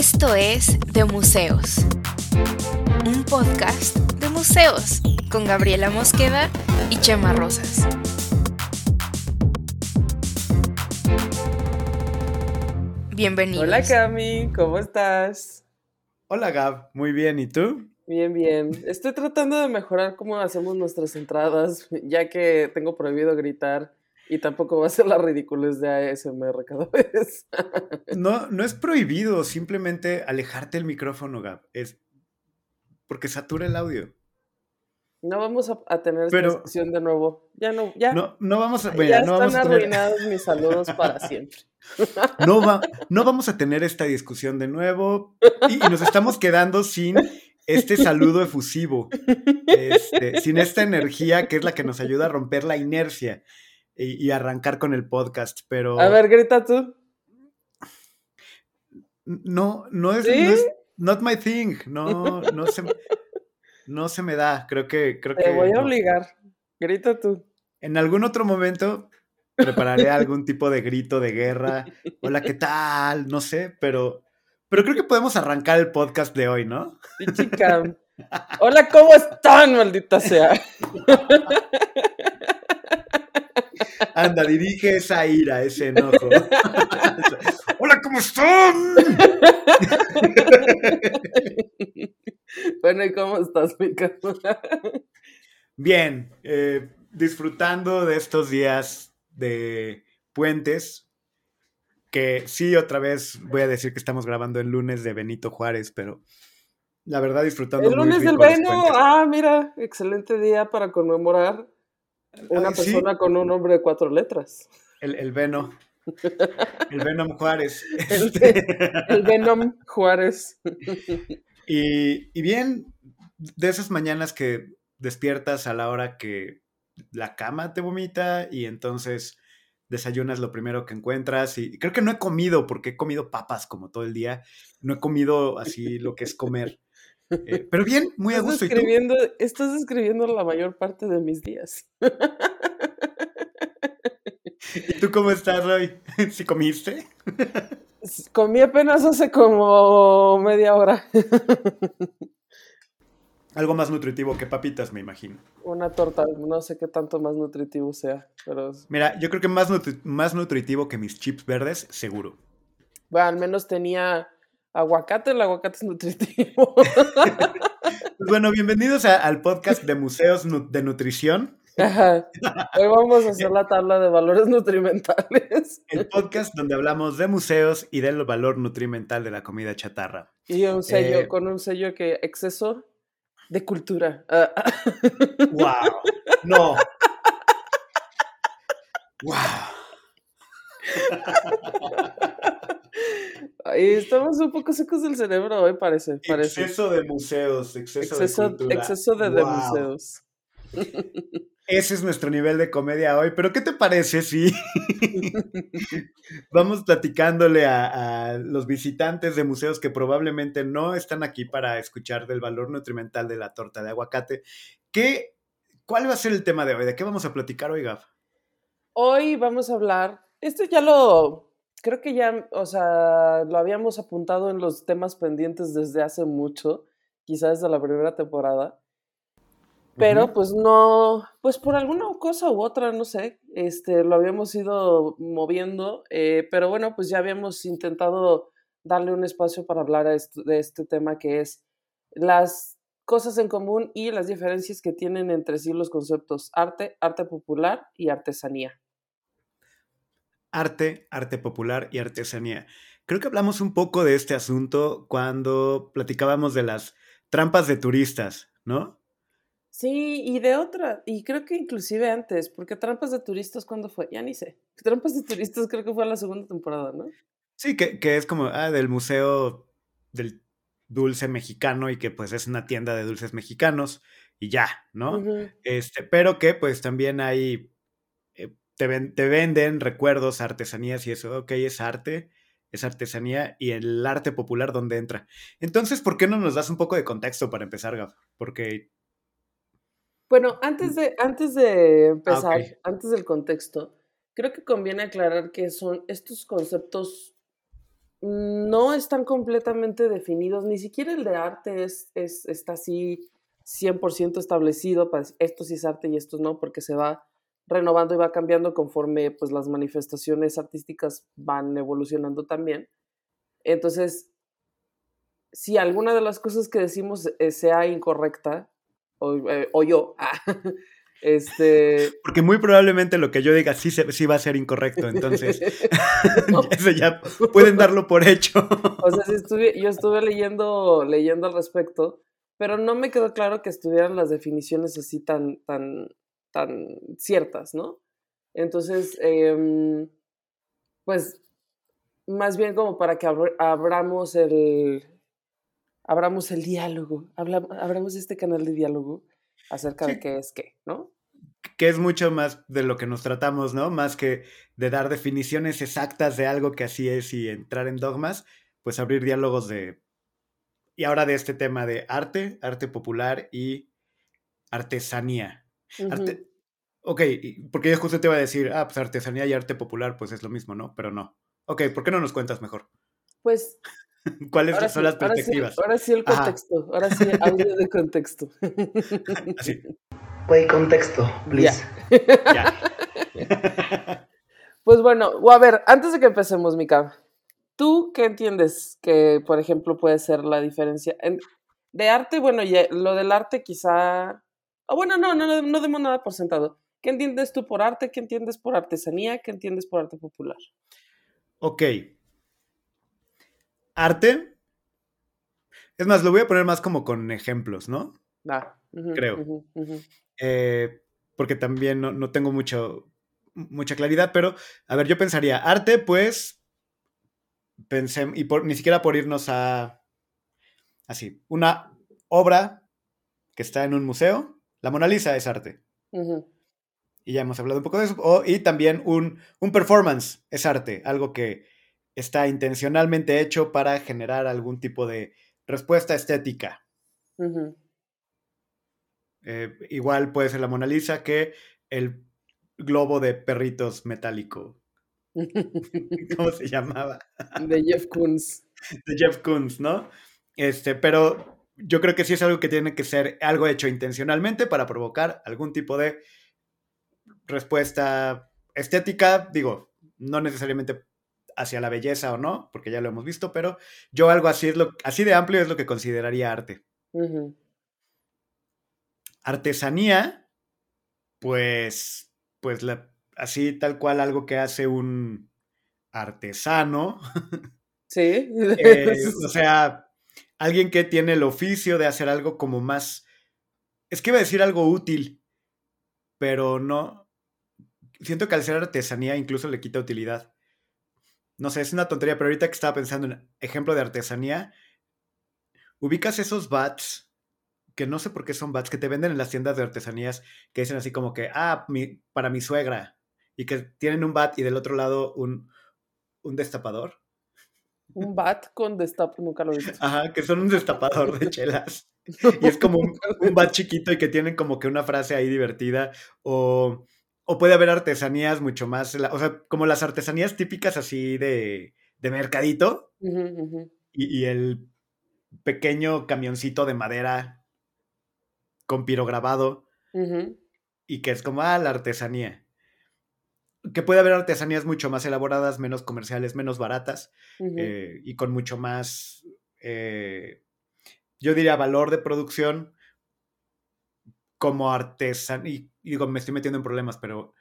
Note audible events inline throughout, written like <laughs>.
Esto es De Museos, un podcast de museos con Gabriela Mosqueda y Chema Rosas. Bienvenidos. Hola Cami, ¿cómo estás? Hola Gab, muy bien, ¿y tú? Bien, bien. Estoy tratando de mejorar cómo hacemos nuestras entradas, ya que tengo prohibido gritar y tampoco va a ser la ridiculez de ASMR cada <laughs> vez. No, no es prohibido, simplemente alejarte el micrófono, Gab. Es porque satura el audio. No vamos a, tener esta discusión de nuevo. Ya no, ya. No, no vamos a. ya no están vamos a arruinados mis saludos para <laughs> siempre. No, va, no vamos a tener esta discusión de nuevo y, nos estamos quedando sin este saludo efusivo, este, sin esta energía que es la que nos ayuda a romper la inercia y, arrancar con el podcast, pero... A ver, grita tú. No, no es, no es not my thing, no, <laughs> no se, no se me da, creo que... Creo Te voy a obligar, grita tú. En algún otro momento prepararé algún tipo de grito de guerra. Hola, ¿qué tal? No sé, pero, pero creo que podemos arrancar el podcast de hoy, ¿no? Sí, chica. Hola, ¿cómo están, maldita sea? <laughs> Anda, dirige esa ira, ese enojo. <laughs> Hola, ¿cómo están? <laughs> bueno, ¿y cómo estás, mi Bien, eh, disfrutando de estos días de puentes, que sí, otra vez voy a decir que estamos grabando el lunes de Benito Juárez, pero la verdad disfrutando. El lunes del Beno, ah, mira, excelente día para conmemorar una persona con un nombre de cuatro letras. El, el Beno. <laughs> El Venom Juárez. El, este. el Venom Juárez. Y, y bien, de esas mañanas que despiertas a la hora que la cama te vomita y entonces desayunas lo primero que encuentras y creo que no he comido porque he comido papas como todo el día, no he comido así lo que es comer. Eh, pero bien, muy a gusto. Escribiendo, Estás escribiendo la mayor parte de mis días. ¿Y tú cómo estás hoy? ¿Si <laughs> comiste? Comí apenas hace como media hora. <laughs> Algo más nutritivo que papitas, me imagino. Una torta, no sé qué tanto más nutritivo sea, pero... Mira, yo creo que más, más nutritivo que mis chips verdes, seguro. Bueno, al menos tenía aguacate, el aguacate es nutritivo. <laughs> pues bueno, bienvenidos al podcast de Museos de Nutrición. Hoy vamos a hacer la tabla de valores nutrimentales. El podcast donde hablamos de museos y del valor nutrimental de la comida chatarra. Y un sello, eh, con un sello que exceso de cultura. ¡Wow! No. <laughs> ¡Wow! Estamos un poco secos del cerebro hoy, parece. parece. Exceso de museos, exceso, de cultura. Exceso de, de museos. Ese es nuestro nivel de comedia hoy, pero ¿qué te parece si <laughs> vamos platicándole a, los visitantes de museos que probablemente no están aquí para escuchar del valor nutrimental de la torta de aguacate? ¿Qué, ¿Cuál va a ser el tema de hoy? ¿De qué vamos a platicar hoy, Gaf? Hoy vamos a hablar, esto ya lo, creo que ya, o sea, lo habíamos apuntado en los temas pendientes desde hace mucho, quizás desde la primera temporada pero pues no, pues por alguna cosa u otra, no sé, este, lo habíamos ido moviendo, eh, pero bueno, pues ya habíamos intentado darle un espacio para hablar de este tema que es las cosas en común y las diferencias que tienen entre sí los conceptos arte, arte popular y artesanía. Arte, arte popular y artesanía. Creo que hablamos un poco de este asunto cuando platicábamos de las trampas de turistas, ¿no? Sí, y de otra, y creo que inclusive antes, porque Trampas de Turistas, ¿cuándo fue? Ya ni sé. <laughs> Trampas de Turistas creo que fue la segunda temporada, ¿no? Sí, que, es como, ah, del Museo del Dulce Mexicano y que pues es una tienda de dulces mexicanos y ya, ¿no? este, pero que pues también hay, te, te venden recuerdos, artesanías y eso, ok, es arte, es artesanía y el arte popular donde entra. Entonces, ¿por qué no nos das un poco de contexto para empezar, Gaf? Porque bueno, antes de, antes de ah, empezar, antes del contexto, creo que conviene aclarar que son estos conceptos no están completamente definidos, ni siquiera el de arte es, es, está así 100% establecido, para esto sí es arte y esto no, porque se va renovando y va cambiando conforme pues las manifestaciones artísticas van evolucionando también. Entonces, si alguna de las cosas que decimos eh, sea incorrecta, o, eh, o yo, <laughs> Este... Porque muy probablemente lo que yo diga sí, sí va a ser incorrecto, entonces <laughs> <laughs> eso ya pueden darlo por hecho. o sea, yo estuve leyendo, leyendo al respecto, pero no me quedó claro que estuvieran las definiciones así tan, tan, tan ciertas, ¿no? Entonces, em, pues, más bien como para que abramos el, abramos el diálogo, abramos este canal de diálogo acerca de qué es qué, ¿no? Que es mucho más de lo que nos tratamos, ¿no? Más que de dar definiciones exactas de algo que así es y entrar en dogmas, pues abrir diálogos de... Y ahora de este tema de arte, arte popular y artesanía. Ok, porque yo justo te iba a decir, ah, pues artesanía y arte popular, pues es lo mismo, ¿no? Pero no. Ok, ¿por qué no nos cuentas mejor? Pues <laughs> ¿Cuáles son las perspectivas? Ahora sí, el contexto. Ahora sí, audio de contexto. <laughs> Así. Play contexto, please. Ya. <laughs> pues bueno, a ver, antes de que empecemos, Mika, ¿tú qué entiendes que, por ejemplo, puede ser la diferencia? de arte, bueno, lo del arte quizá... Bueno, no, no, no demos nada por sentado. ¿Qué entiendes tú por arte? ¿Qué entiendes por artesanía? ¿Qué entiendes por arte popular? Ok, arte. Es más, lo voy a poner más como con ejemplos, ¿no? Ah, Creo. Eh, porque también no, tengo mucho, mucha claridad, pero a ver, yo pensaría, arte, pues, pensé, y por, ni siquiera por irnos a, así, una obra que está en un museo, la Mona Lisa es arte. Y ya hemos hablado un poco de eso. y también un, un performance es arte, algo que está intencionalmente hecho para generar algún tipo de respuesta estética. Eh, igual puede ser la Mona Lisa que el globo de perritos metálico. <laughs> ¿Cómo se llamaba? De Jeff Koons. De Jeff Koons, ¿no? Este, pero yo creo que sí es algo que tiene que ser algo hecho intencionalmente para provocar algún tipo de respuesta estética. Digo, no necesariamente hacia la belleza o no, porque ya lo hemos visto, pero yo algo así, es lo, así de amplio es lo que consideraría arte. Artesanía, pues, pues la, así tal cual algo que hace un artesano. Sí. <laughs> Eh, o sea, alguien que tiene el oficio de hacer algo como más, es que iba a decir algo útil, pero no, siento que al ser artesanía incluso le quita utilidad no sé, es una tontería, pero ahorita que estaba pensando en ejemplo de artesanía, ubicas esos bats que no sé por qué son bats que te venden en las tiendas de artesanías que dicen así como que, ah, para mi suegra, y que tienen un bat y del otro lado un, un destapador. Un bat con destapador, nunca lo he visto. Ajá, que son un destapador de <laughs> chelas. Y es como un, un, bat chiquito y que tienen como que una frase ahí divertida. O o puede haber artesanías mucho más, o sea, como las artesanías típicas así de, de mercadito. Y, el pequeño camioncito de madera con pirograbado. Y que es como, ah, la artesanía. Que puede haber artesanías mucho más elaboradas, menos comerciales, menos baratas eh, y con mucho más, eh, yo diría, valor de producción como artesanía, y digo, me estoy metiendo en problemas, pero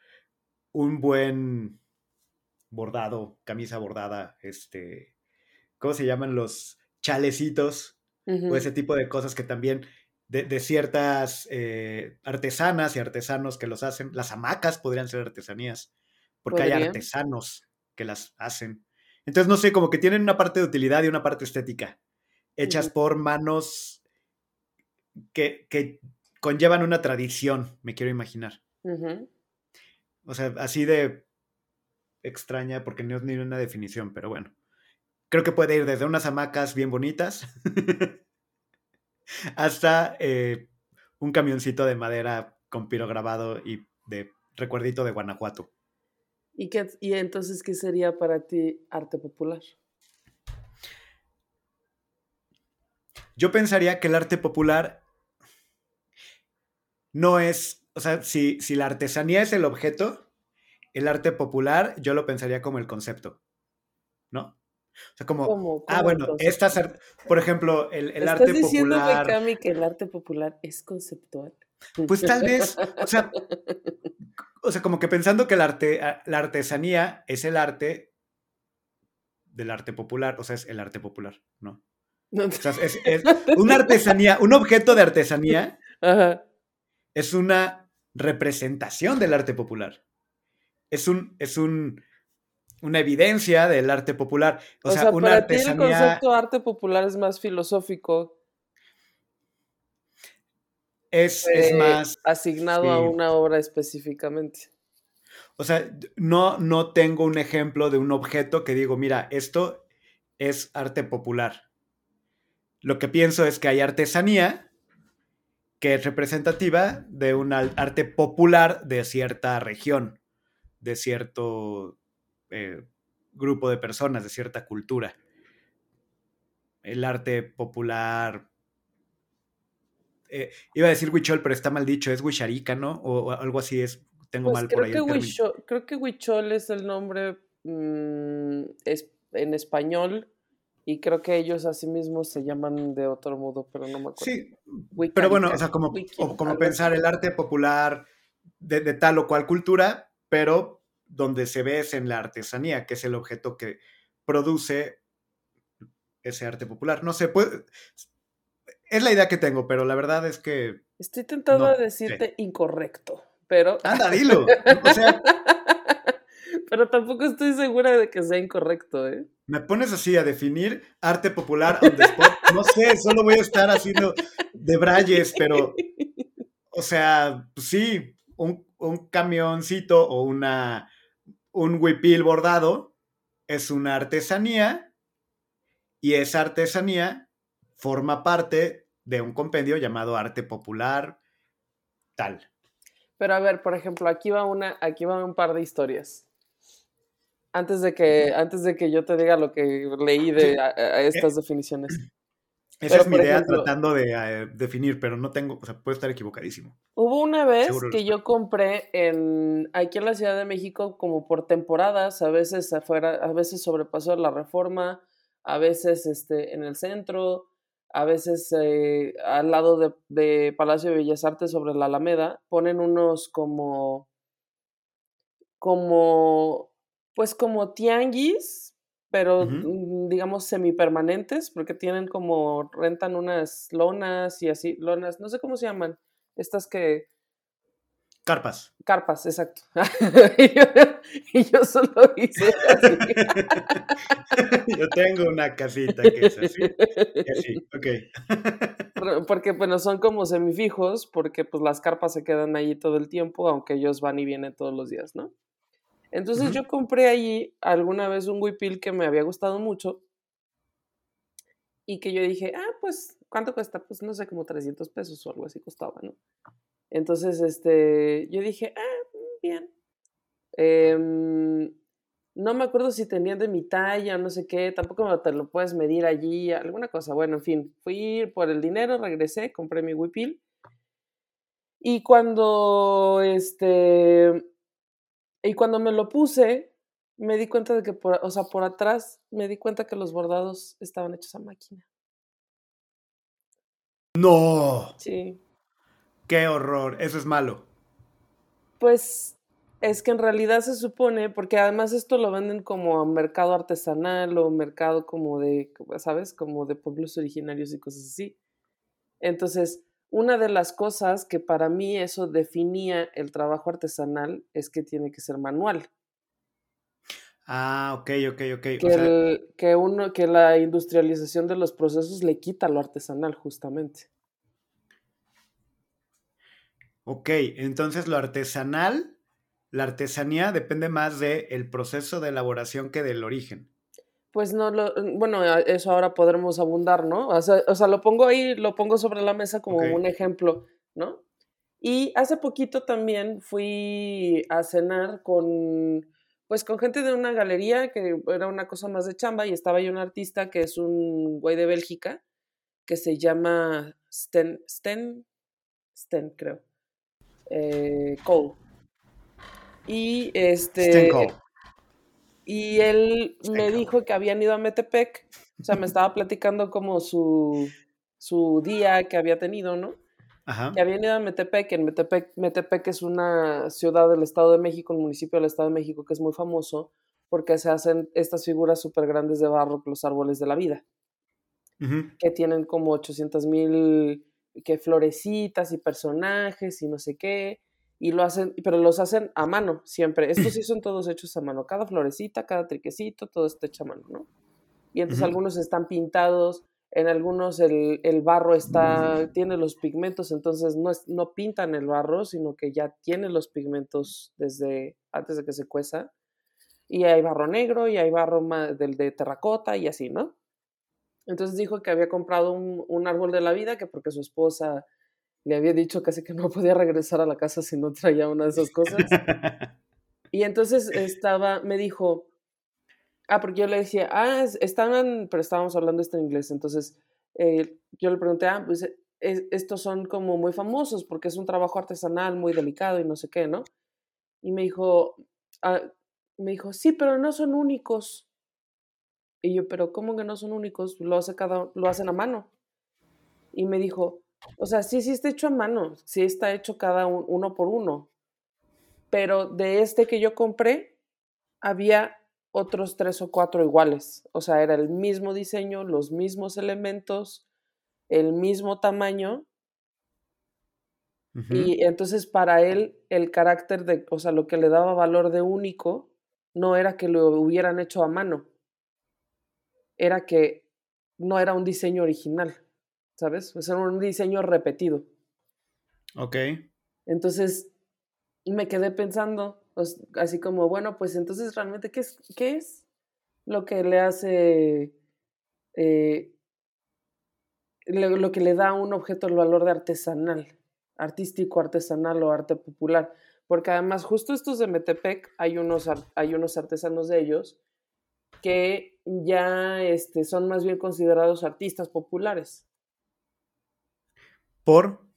un buen bordado, camisa bordada, este, ¿cómo se llaman los chalecitos? O ese tipo de cosas que también de, ciertas eh, artesanas y artesanos que los hacen. Las hamacas podrían ser artesanías, porque hay artesanos que las hacen. Entonces, no sé, como que tienen una parte de utilidad y una parte estética, hechas por manos que, que conllevan una tradición, me quiero imaginar. O sea, así de extraña, porque no es ni una definición, pero bueno. Creo que puede ir desde unas hamacas bien bonitas <laughs> hasta eh, un camioncito de madera con piro grabado y de recuerdito de Guanajuato. ¿Y, entonces, ¿qué sería para ti arte popular? Yo pensaría que el arte popular no es, o sea, si, si la artesanía es el objeto, el arte popular yo lo pensaría como el concepto, ¿no? O sea, como, ah, bueno, por ejemplo, el, el arte popular. ¿Estás diciendo, que el arte popular es conceptual? Pues tal vez, o sea, o sea, como que pensando que el arte, la artesanía es el arte del arte popular, o sea, es el arte popular, ¿no? O sea, es, es, una artesanía, un objeto de artesanía es una representación del arte popular. Es un, es un, una evidencia del arte popular. O, sea, una para artesanía... ti el concepto de arte popular es más filosófico. Es, es más... Asignado a una obra específicamente. O sea, no, no tengo un ejemplo de un objeto que digo, mira, esto es arte popular. Lo que pienso es que hay artesanía que es representativa de un arte popular de cierta región, de cierto eh, grupo de personas, de cierta cultura. El arte popular. Eh, iba a decir huichol, pero está mal dicho, es huicharica, ¿no? O, algo así es. Tengo pues mal por ahí. creo que huichol es el nombre mm, es, en español y creo que ellos así mismos se llaman de otro modo, pero no me acuerdo. Sí, pero bueno, o sea, como, como pensar el arte popular de, de, tal o cual cultura, pero donde se ve es en la artesanía, que es el objeto que produce ese arte popular. No sé, puede, es la idea que tengo, pero la verdad es que... Estoy tentado a decirte incorrecto, pero... Anda, dilo. <laughs> pero tampoco estoy segura de que sea incorrecto, ¿eh? Me pones así a definir arte popular on the spot. No sé, solo voy a estar haciendo de brayes, pero... O sea, pues sí, un, un camioncito o una un huipil bordado es una artesanía y esa artesanía forma parte de un compendio llamado arte popular tal. Pero a ver, por ejemplo, aquí va una, aquí va un par de historias. Antes de que, antes de que yo te diga lo que leí de estas definiciones. <clears throat> Esa es mi idea tratando de eh, definir, pero no tengo, o sea, puedo estar equivocadísimo. Hubo una vez que yo compré en, aquí en la Ciudad de México como por temporadas, a veces afuera, a veces sobrepasó la reforma, a veces este, en el centro, a veces eh, al lado de, de, Palacio de Bellas Artes sobre la Alameda, ponen unos como, como, pues como tianguis, pero digamos semipermanentes, porque tienen como, rentan unas lonas y así, lonas, no sé cómo se llaman, estas que... Carpas. Carpas, exacto. <laughs> y, yo, solo hice así. <laughs> yo tengo una casita que es así. así, ok. porque, bueno, son como semifijos, porque pues las carpas se quedan ahí todo el tiempo, aunque ellos van y vienen todos los días, ¿no? Entonces yo compré allí alguna vez un huipil que me había gustado mucho y que yo dije, ah, pues, ¿cuánto cuesta? Pues no sé, como 300 pesos o algo así costaba, ¿no? Entonces, este, yo dije, ah, bien. Em, no me acuerdo si tenían de mi talla, no sé qué, tampoco te lo puedes medir allí, alguna cosa. Bueno, en fin, fui por el dinero, regresé, compré mi huipil. Y cuando, este, y cuando me lo puse, me di cuenta de que, por, o sea, por atrás, me di cuenta que los bordados estaban hechos a máquina. No. Sí. Qué horror. Eso es malo. Pues es que en realidad se supone, porque además esto lo venden como mercado artesanal o mercado como de, ¿sabes? Como de pueblos originarios y cosas así. Entonces, una de las cosas que para mí eso definía el trabajo artesanal es que tiene que ser manual. Ah, ok, ok, ok. Que, que, uno, que la industrialización de los procesos le quita lo artesanal, justamente. Ok, entonces lo artesanal, la artesanía depende más del proceso de elaboración que del origen pues no lo, mm, bueno, eso ahora podremos abundar, ¿no? O sea, o sea lo pongo ahí, lo pongo sobre la mesa como un ejemplo, ¿no? Y hace poquito también fui a cenar con, pues con gente de una galería que era una cosa más de chamba y estaba ahí un artista que es un güey de Bélgica, que se llama Sten, Sten, Sten creo, eh, Cole. Y este... Y él me dijo que habían ido a Metepec, o sea, me estaba platicando como su, su día que había tenido, ¿no? Ajá. Que habían ido a Metepec, en Metepec, Metepec es una ciudad del Estado de México, un municipio del Estado de México que es muy famoso porque se hacen estas figuras súper grandes de barro, los árboles de la vida, que tienen como 800 mil que florecitas y personajes y no sé qué, y lo hacen, pero los hacen a mano siempre. Estos sí <laughs> son todos hechos a mano, cada florecita, cada triquecito, todo está hecho a mano, ¿no? Y entonces algunos están pintados, en algunos el, el, barro está, <laughs> tiene los pigmentos, entonces no, es, no pintan el barro, sino que ya tiene los pigmentos desde antes de que se cueza y hay barro negro y hay barro del de terracota y así, ¿no? Entonces dijo que había comprado un, árbol de la vida, que porque su esposa le había dicho casi que no podía regresar a la casa si no traía una de esas cosas. <laughs> y entonces estaba, me dijo, ah, porque yo le decía, ah, estaban, pero estábamos hablando esto en inglés, entonces eh, yo le pregunté, ah, pues estos son como muy famosos porque es un trabajo artesanal muy delicado y no sé qué, ¿no? Y me dijo, ah, me dijo, sí, pero no son únicos. Y yo, pero ¿cómo que no son únicos? Lo, hace cada, lo hacen a mano. Y me dijo, o sea, sí, sí está hecho a mano, sí está hecho cada uno por uno. Pero de este que yo compré, había otros tres o cuatro iguales. O sea, era el mismo diseño, los mismos elementos, el mismo tamaño. Y entonces para él el carácter de, o sea, lo que le daba valor de único no era que lo hubieran hecho a mano, era que no era un diseño original, ¿sabes? O era un diseño repetido. Ok. Entonces me quedé pensando, así como, bueno, pues entonces realmente, ¿qué es, qué es lo que le hace, eh, lo que le da a un objeto el valor de artesanal, artístico, artesanal o arte popular? porque además justo estos de Metepec hay unos, hay unos artesanos de ellos que ya este, son más bien considerados artistas populares. ¿Por?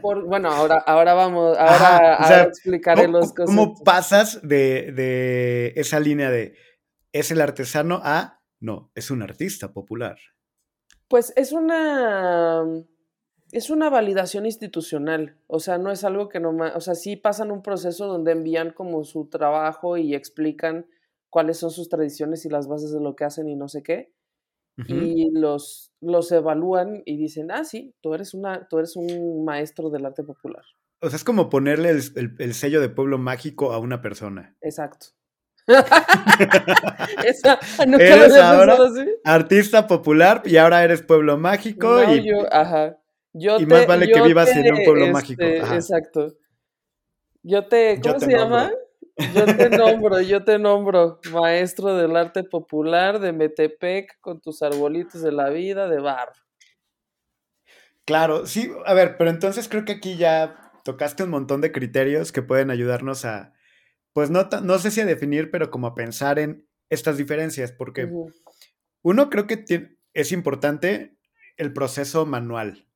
Por, bueno, <laughs> ahora, ahora vamos, ahora, explicaré los cosas. ¿Cómo pasas de, de esa línea de es el artesano a no, es un artista popular? Pues es una es una validación institucional, o sea, no es algo que no, o sea, sí pasan un proceso donde envían como su trabajo y explican cuáles son sus tradiciones y las bases de lo que hacen y no sé qué, y los, los evalúan y dicen, ah, sí, tú eres, una, tú eres un maestro del arte popular. O sea, es como ponerle el, sello de pueblo mágico a una persona. Exacto. <laughs> Esa, <laughs> eres ahora artista popular y ahora eres pueblo mágico. y... yo, ajá y más vale que vivas en un pueblo mágico. Este, exacto. Yo te, ¿cómo se llama? Yo te nombro, yo te nombro maestro del arte popular de Metepec con tus arbolitos de la vida de bar. Claro, sí, a ver, pero entonces creo que aquí ya tocaste un montón de criterios que pueden ayudarnos a, pues no, no sé si a definir, pero como a pensar en estas diferencias, porque uno creo que es importante el proceso manual.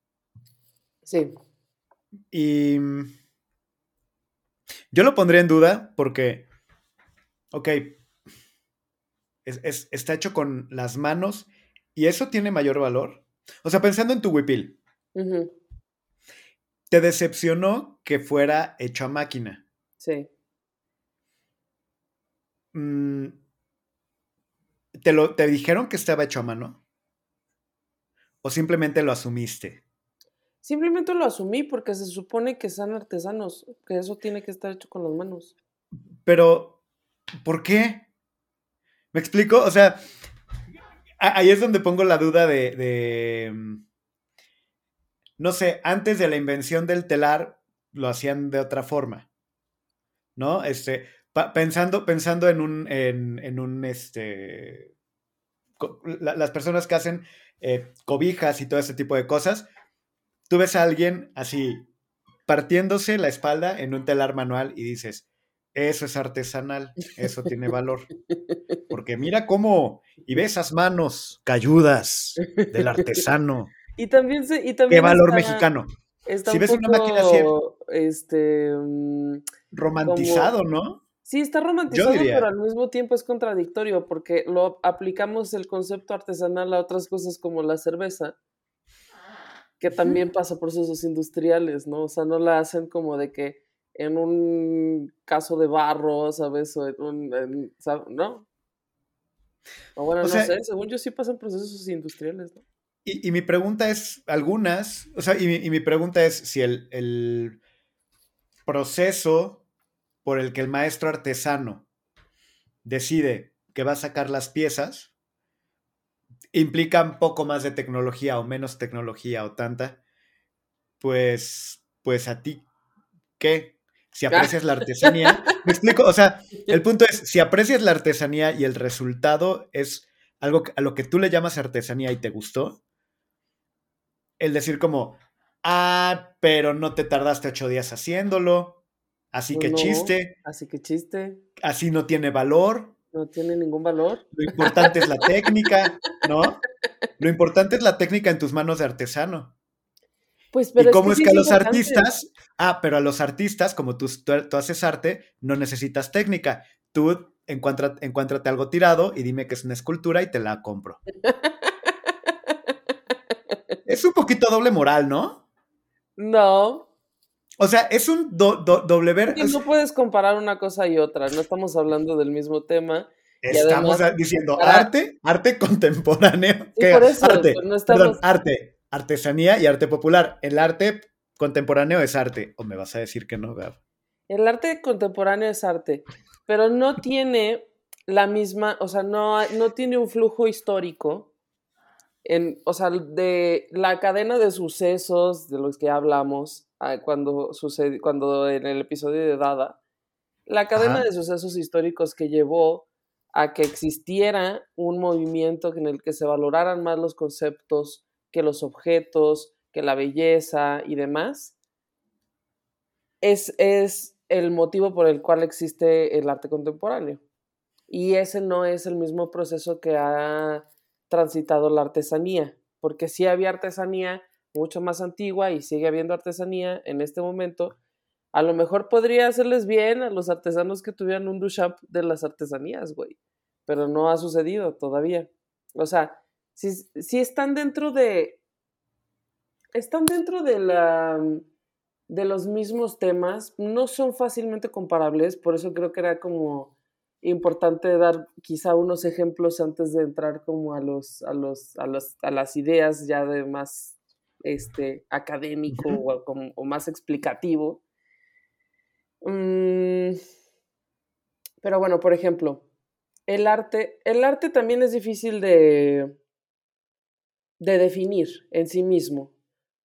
Sí. Y yo lo pondría en duda porque, ok, es, está hecho con las manos y eso tiene mayor valor. O sea, pensando en tu huipil, ¿te decepcionó que fuera hecho a máquina? Sí. Mm, ¿te, lo, ¿Te dijeron que estaba hecho a mano? ¿O simplemente lo asumiste? Simplemente lo asumí porque se supone que son artesanos, que eso tiene que estar hecho con las manos. Pero, ¿por qué? ¿Me explico? O sea, ahí es donde pongo la duda de, mm, no sé, antes de la invención del telar lo hacían de otra forma, ¿no? Este, pensando, pensando en un, en, un, este, las personas que hacen eh, cobijas y todo ese tipo de cosas, tú ves a alguien así partiéndose la espalda en un telar manual y dices, eso es artesanal, eso tiene <laughs> valor. Porque mira cómo, y ve esas manos cayudas del artesano. <laughs> Y también se, y también Qué valor mexicano. Está si un ves poco, una máquina así, este, mm, romantizado, ¿no? Sí, está romantizado, pero al mismo tiempo es contradictorio porque lo aplicamos el concepto artesanal a otras cosas como la cerveza, que también pasa procesos industriales, ¿no? O sea, no la hacen como de que en un caso de barro, ¿sabes? O en un, en- ¿sab- ¿no? O bueno, O no sea- sé, según yo sí pasan procesos industriales, ¿no? Y, y mi pregunta es, algunas, o sea, y mi, y mi pregunta es si el, el proceso por el que el maestro artesano decide que va a sacar las piezas implica un poco más de tecnología o menos tecnología o tanta, pues, pues a ti, ¿qué? Si aprecias la artesanía, me explico, o sea, el punto es, si aprecias la artesanía y el resultado es algo a lo que tú le llamas artesanía y te gustó, el decir como, ah, pero no te tardaste ocho días haciéndolo, así Pues que chiste, Así que chiste, así no tiene valor, no tiene ningún valor. lo importante es la técnica, ¿no? Lo importante es la técnica en tus manos de artesano. Pues, pero ¿Y cómo es que a los importante. artistas, ah, pero a los artistas, como tú, tú, tú haces arte, no necesitas técnica. Tú encuentra, encuéntrate algo tirado y dime que es una escultura y te la compro. <laughs> Es un poquito doble moral, ¿no? No, O sea, es un do- do- doble ver. no puedes comparar una cosa y otra, no estamos hablando del mismo tema. Estamos además, diciendo para- arte, arte contemporáneo. Por eso, arte, no estamos- perdón, arte, artesanía y arte popular. El arte contemporáneo es arte. ¿O me vas a decir que no, Gab? El arte contemporáneo es arte, pero no tiene la misma, o sea, no, no tiene un flujo histórico, en, o sea, de la cadena de sucesos de los que hablamos ah, cuando, sucede, cuando en el episodio de Dada, la cadena Ajá. de sucesos históricos que llevó a que existiera un movimiento en el que se valoraran más los conceptos que los objetos, que la belleza y demás, es, es el motivo por el cual existe el arte contemporáneo. Y ese no es el mismo proceso que ha transitado la artesanía, porque sí había artesanía mucho más antigua y sigue habiendo artesanía en este momento. A lo mejor podría hacerles bien a los artesanos que tuvieran un Duchamp de las artesanías, güey, pero no ha sucedido todavía. O sea, si, si están dentro de... Están dentro de la de los mismos temas, no son fácilmente comparables, por eso creo que era como importante dar quizá unos ejemplos antes de entrar como a los a los a, los, a las ideas ya de más este académico o, como- o más explicativo. Mm, pero bueno, por ejemplo, el arte, el arte también es difícil de, de definir en sí mismo,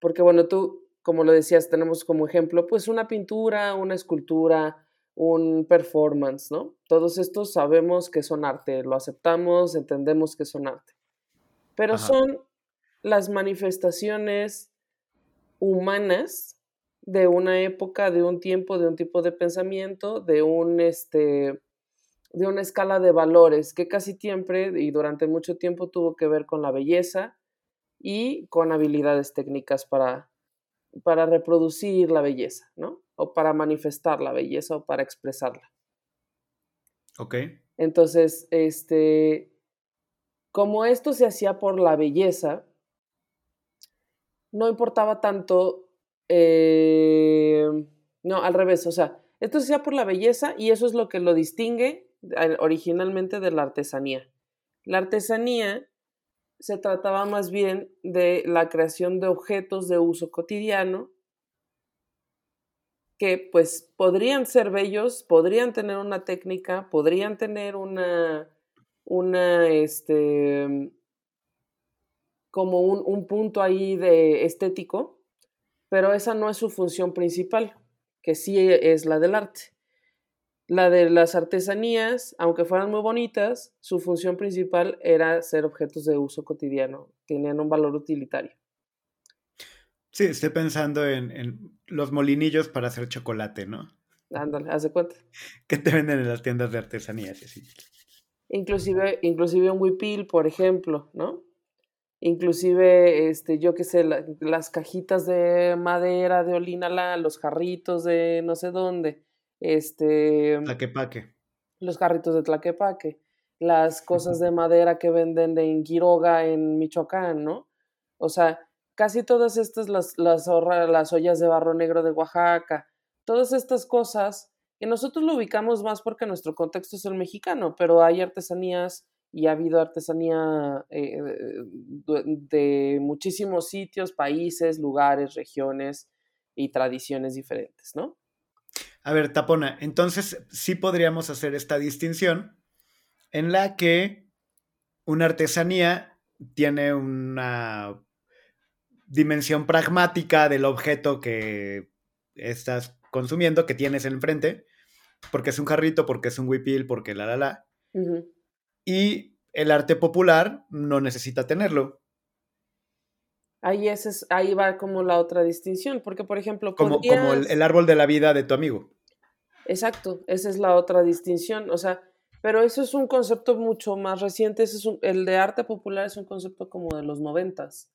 porque bueno, tú, como lo decías, tenemos como ejemplo, pues una pintura, una escultura, un performance, ¿no? Todos estos sabemos que son arte, lo aceptamos, entendemos que son arte, pero Ajá. son las manifestaciones humanas de una época, de un tiempo, de un tipo de pensamiento, de un este de una escala de valores que casi siempre y durante mucho tiempo tuvo que ver con la belleza y con habilidades técnicas para, para reproducir la belleza, ¿no? O para manifestar la belleza o para expresarla. Ok. Entonces, este, como esto se hacía por la belleza, no importaba tanto, eh, no, al revés, o sea, esto se hacía por la belleza y eso es lo que lo distingue eh, originalmente de la artesanía. La artesanía se trataba más bien de la creación de objetos de uso cotidiano que pues podrían ser bellos, podrían tener una técnica, podrían tener una, una, este, como un, un punto ahí de estético, pero esa no es su función principal, que sí es la del arte. La de las artesanías, aunque fueran muy bonitas, su función principal era ser objetos de uso cotidiano, tenían un valor utilitario. Sí, estoy pensando en, en los molinillos para hacer chocolate, ¿no? Ándale, haz de cuenta. ¿Qué te venden en las tiendas de artesanías? Así? Inclusive, inclusive un huipil, por ejemplo, ¿no? Inclusive, este, yo qué sé, las cajitas de madera de Olinala, los jarritos de no sé dónde, este... Tlaquepaque. Los jarritos de Tlaquepaque, las cosas de madera que venden en Quiroga, en Michoacán, ¿no? O sea, casi todas estas, las, las, las ollas de barro negro de Oaxaca, todas estas cosas que nosotros lo ubicamos más porque nuestro contexto es el mexicano, pero hay artesanías y ha habido artesanía eh, de muchísimos sitios, países, lugares, regiones y tradiciones diferentes, ¿no? A ver, Tapona, entonces sí podríamos hacer esta distinción en la que una artesanía tiene una dimensión pragmática del objeto que estás consumiendo, que tienes enfrente, porque es un jarrito, porque es un huipil, porque la la la. Y el arte popular no necesita tenerlo. Ahí, es, ahí va como la otra distinción, porque por ejemplo... Como, como el, árbol de la vida de tu amigo. Exacto, esa es la otra distinción, o sea, pero eso es un concepto mucho más reciente, es el de arte popular es un concepto como de los noventas.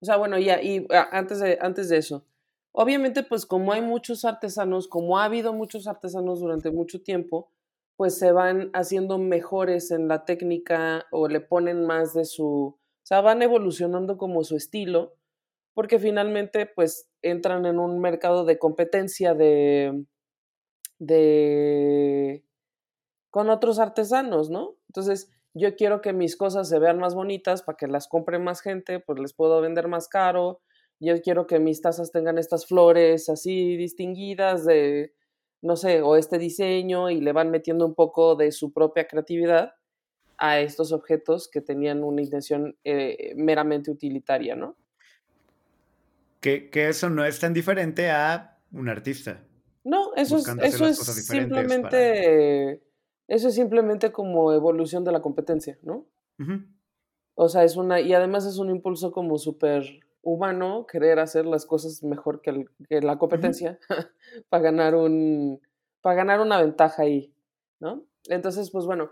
O sea, bueno, ya, y ah, antes de, antes de eso, obviamente, pues como hay muchos artesanos, como ha habido muchos artesanos durante mucho tiempo, pues se van haciendo mejores en la técnica o le ponen más de su, sea, van evolucionando como su estilo, porque finalmente, pues entran en un mercado de competencia de, de, con otros artesanos, ¿no? Entonces, yo quiero que mis cosas se vean más bonitas para que las compre más gente, pues les puedo vender más caro. Yo quiero que mis tazas tengan estas flores así distinguidas de, no sé, o este diseño y le van metiendo un poco de su propia creatividad a estos objetos que tenían una intención eh, meramente utilitaria, ¿no? Que, que, eso no es tan diferente a un artista. No, eso es, eso es simplemente eso es simplemente como evolución de la competencia, ¿no? O sea, es una, y además es un impulso como súper humano querer hacer las cosas mejor que, la competencia <laughs> para ganar un, para ganar una ventaja ahí, ¿no? Entonces, pues bueno,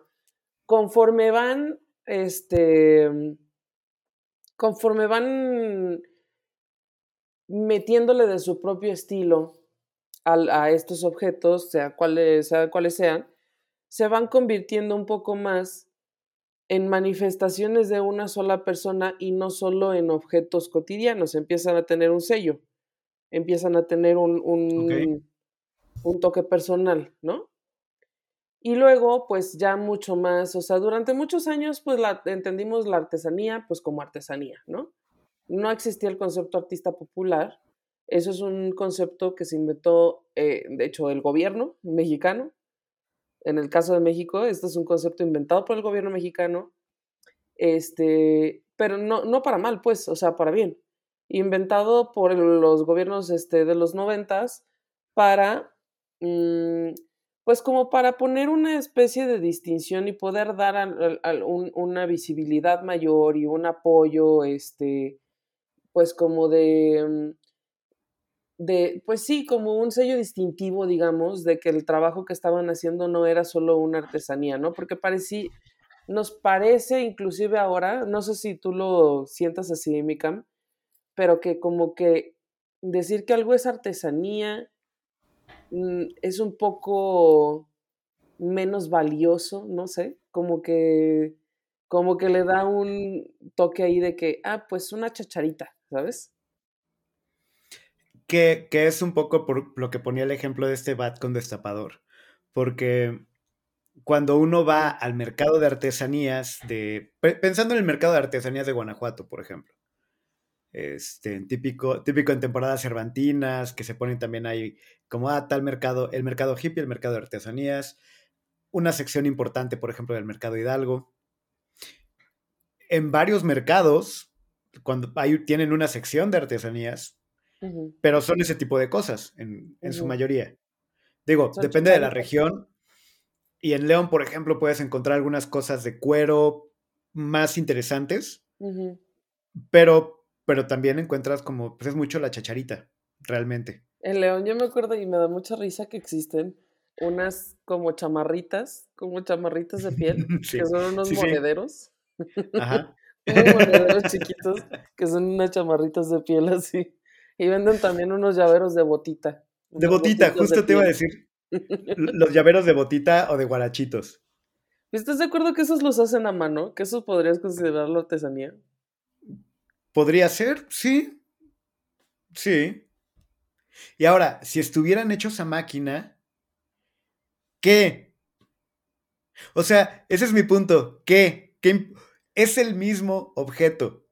conforme van, este, conforme van metiéndole de su propio estilo a, estos objetos, sea cuáles, sea cuáles sean, se van convirtiendo un poco más en manifestaciones de una sola persona y no solo en objetos cotidianos, empiezan a tener un sello, empiezan a tener un, un, toque personal, ¿no? Y luego, pues ya mucho más, o sea, durante muchos años, pues entendimos la artesanía, pues como artesanía, ¿no? No existía el concepto artista popular, eso es un concepto que se inventó, eh, de hecho, el gobierno mexicano, en el caso de México, este es un concepto inventado por el gobierno mexicano, este, pero no, no para mal, pues, o sea, para bien. Inventado por los gobiernos este, de los noventas para, mm, pues como para poner una especie de distinción y poder dar una visibilidad mayor y un apoyo, este, pues como de, mm, de, pues sí, como un sello distintivo, digamos, de que el trabajo que estaban haciendo no era solo una artesanía, ¿no? Porque parecía, nos parece inclusive ahora, no sé si tú lo sientas así, Mikam, pero que como que decir que algo es artesanía es un poco menos valioso, no sé, como que como que le da un toque ahí de que, ah, pues una chacharita, ¿sabes? Que, es un poco por lo que ponía el ejemplo de este bat con destapador. Porque cuando uno va al mercado de artesanías de. Pensando en el mercado de artesanías de Guanajuato, por ejemplo. Este, típico, típico en temporadas cervantinas, que se ponen también ahí como ah, tal mercado, el mercado hippie, el mercado de artesanías, una sección importante, por ejemplo, del mercado Hidalgo. En varios mercados, cuando hay, tienen una sección de artesanías, pero son ese tipo de cosas en, su mayoría. Digo, depende de la región. Y en León, por ejemplo, puedes encontrar algunas cosas de cuero más interesantes, pero, pero también encuentras como, pues es mucho la chacharita, realmente. En León yo me acuerdo y me da mucha risa que existen unas como chamarritas, como chamarritas de piel, <laughs> que son unos monederos. Ajá. <laughs> unos monederos chiquitos que son unas chamarritas de piel así. Y venden también unos llaveros de botita. De botita, justo te iba a decir. <laughs> Los llaveros de botita o de guarachitos. ¿Estás de acuerdo que esos los hacen a mano? ¿Que eso podrías considerarlo artesanía? Podría ser, sí. Sí. Y ahora, si estuvieran hechos a máquina, ¿qué? O sea, ese es mi punto. ¿Qué? ¿Qué es el mismo objeto.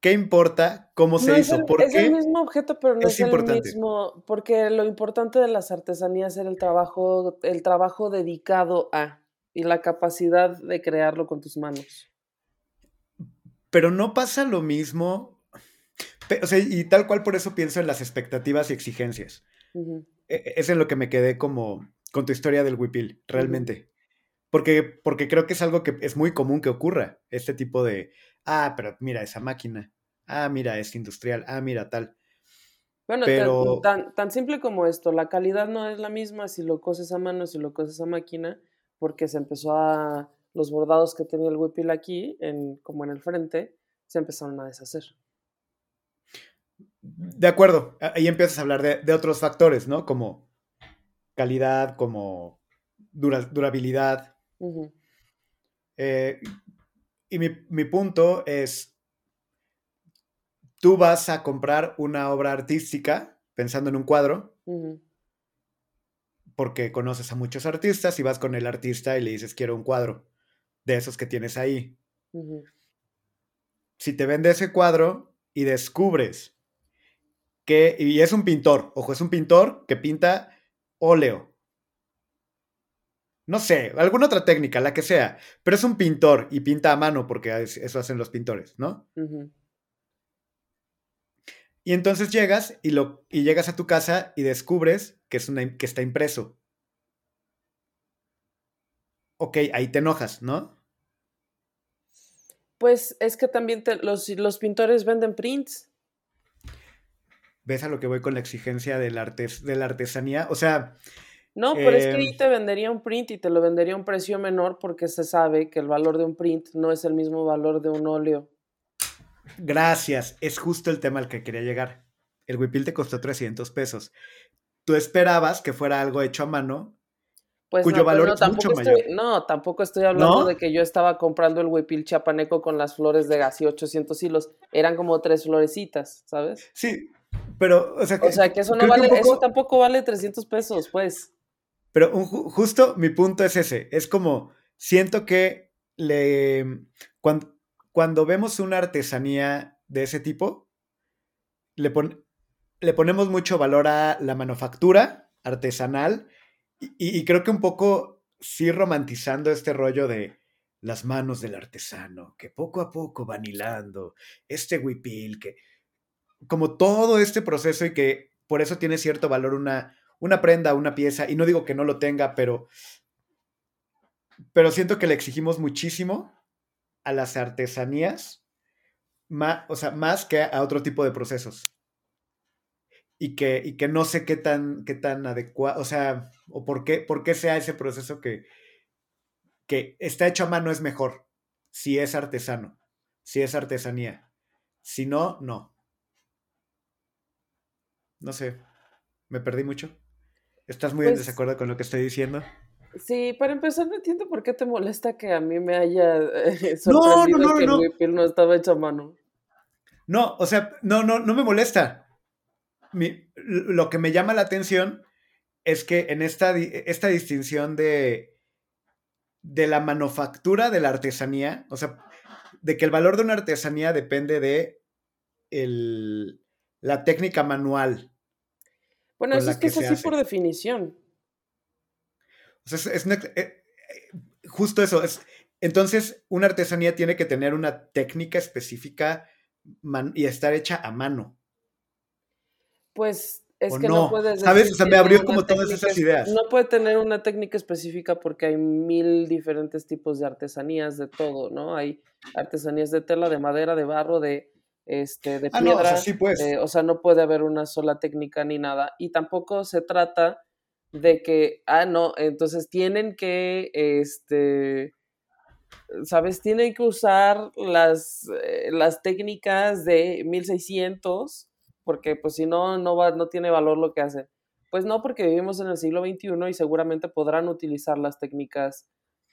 ¿Qué importa cómo se hizo? El, es el mismo objeto, pero no es, el mismo, porque lo importante de las artesanías era el trabajo, el trabajo dedicado a y la capacidad de crearlo con tus manos. Pero no pasa lo mismo, o sea, y tal cual por eso pienso en las expectativas y exigencias. E, es en lo que me quedé como con tu historia del huipil, realmente. porque, porque creo que es algo que es muy común que ocurra, este tipo de, ah, pero mira esa máquina, ah, mira, es industrial, ah, mira tal. Bueno, pero... tan, tan, simple como esto, la calidad no es la misma si lo coses a mano, si lo coses a máquina, porque se empezó a, los bordados que tenía el huipil aquí, en, como en el frente, se empezaron a deshacer. De acuerdo, ahí empiezas a hablar de, otros factores, ¿no? Como calidad, como durabilidad. Eh, y mi, mi punto es, tú vas a comprar una obra artística pensando en un cuadro, porque conoces a muchos artistas y vas con el artista y le dices, quiero un cuadro de esos que tienes ahí. Si te vende ese cuadro y descubres que, y es un pintor, ojo, es un pintor que pinta óleo. No sé, alguna otra técnica, la que sea, pero es un pintor y pinta a mano porque eso hacen los pintores, ¿no? Y entonces llegas y, lo, y llegas a tu casa y descubres que, es una, que está impreso. Ok, ahí te enojas, ¿no? Pues es que también los, los, pintores venden prints. ¿Ves a lo que voy con la exigencia del de la artesanía? O sea... No, pero es que ahí em te vendería un print y te lo vendería a un precio menor porque se sabe que el valor de un print no es el mismo valor de un óleo. Gracias, es justo el tema al que quería llegar. El huipil te costó 300 pesos. Tú esperabas que fuera algo hecho a mano, pues cuyo valor es mucho mayor. No, tampoco estoy hablando de que yo estaba comprando el huipil chapaneco con las flores de gas y 800 hilos. Eran como tres florecitas, ¿sabes? Sí, pero, o sea que, o sea, que eso no vale, eso tampoco vale 300 pesos, pues. Pero justo mi punto es ese, es como, siento que le, cuando, cuando vemos una artesanía de ese tipo, le, le ponemos mucho valor a la manufactura artesanal y, creo que un poco sí romantizando este rollo de las manos del artesano, que poco a poco van hilando, este huipil, que como todo este proceso y que por eso tiene cierto valor una, una prenda, una pieza, y no digo que no lo tenga, pero, pero siento que le exigimos muchísimo a las artesanías, más, o sea, más que a otro tipo de procesos. Y que, y que no sé qué tan, qué tan adecuado, o sea, o por qué, por qué sea ese proceso que, que está hecho a mano es mejor, si es artesano, si es artesanía. Si no, no. No sé, me perdí mucho. ¿Estás muy en pues desacuerdo con lo que estoy diciendo? Sí, para empezar, no entiendo por qué te molesta que a mí me haya eh, sorprendido no, no, no, que el no estaba hecha a mano. No, o sea, no, no, no me molesta. Lo que me llama la atención es que en esta, esta distinción de, de la manufactura de la artesanía, o sea, de que el valor de una artesanía depende de el, la técnica manual. Bueno, eso es que es así por definición. O sea, es, eh, eh, justo eso. Es, entonces, una artesanía tiene que tener una técnica específica y estar hecha a mano. Pues es que no, puedes. ¿Sabes? O sea, me abrió como todas esas ideas. No puede tener una técnica específica porque hay mil diferentes tipos de artesanías de todo, ¿no? Hay artesanías de tela, de madera, de barro, de este, de piedra. Ah, no, o, sea, pues. eh, o sea, no puede haber una sola técnica ni nada. Y tampoco se trata de que, ah, no, entonces tienen que, este, ¿sabes? Tienen que usar las, eh, las técnicas de 1600, porque pues si no, no, va, no tiene valor lo que hacen. Pues no, porque vivimos en el siglo XXI y seguramente podrán utilizar las técnicas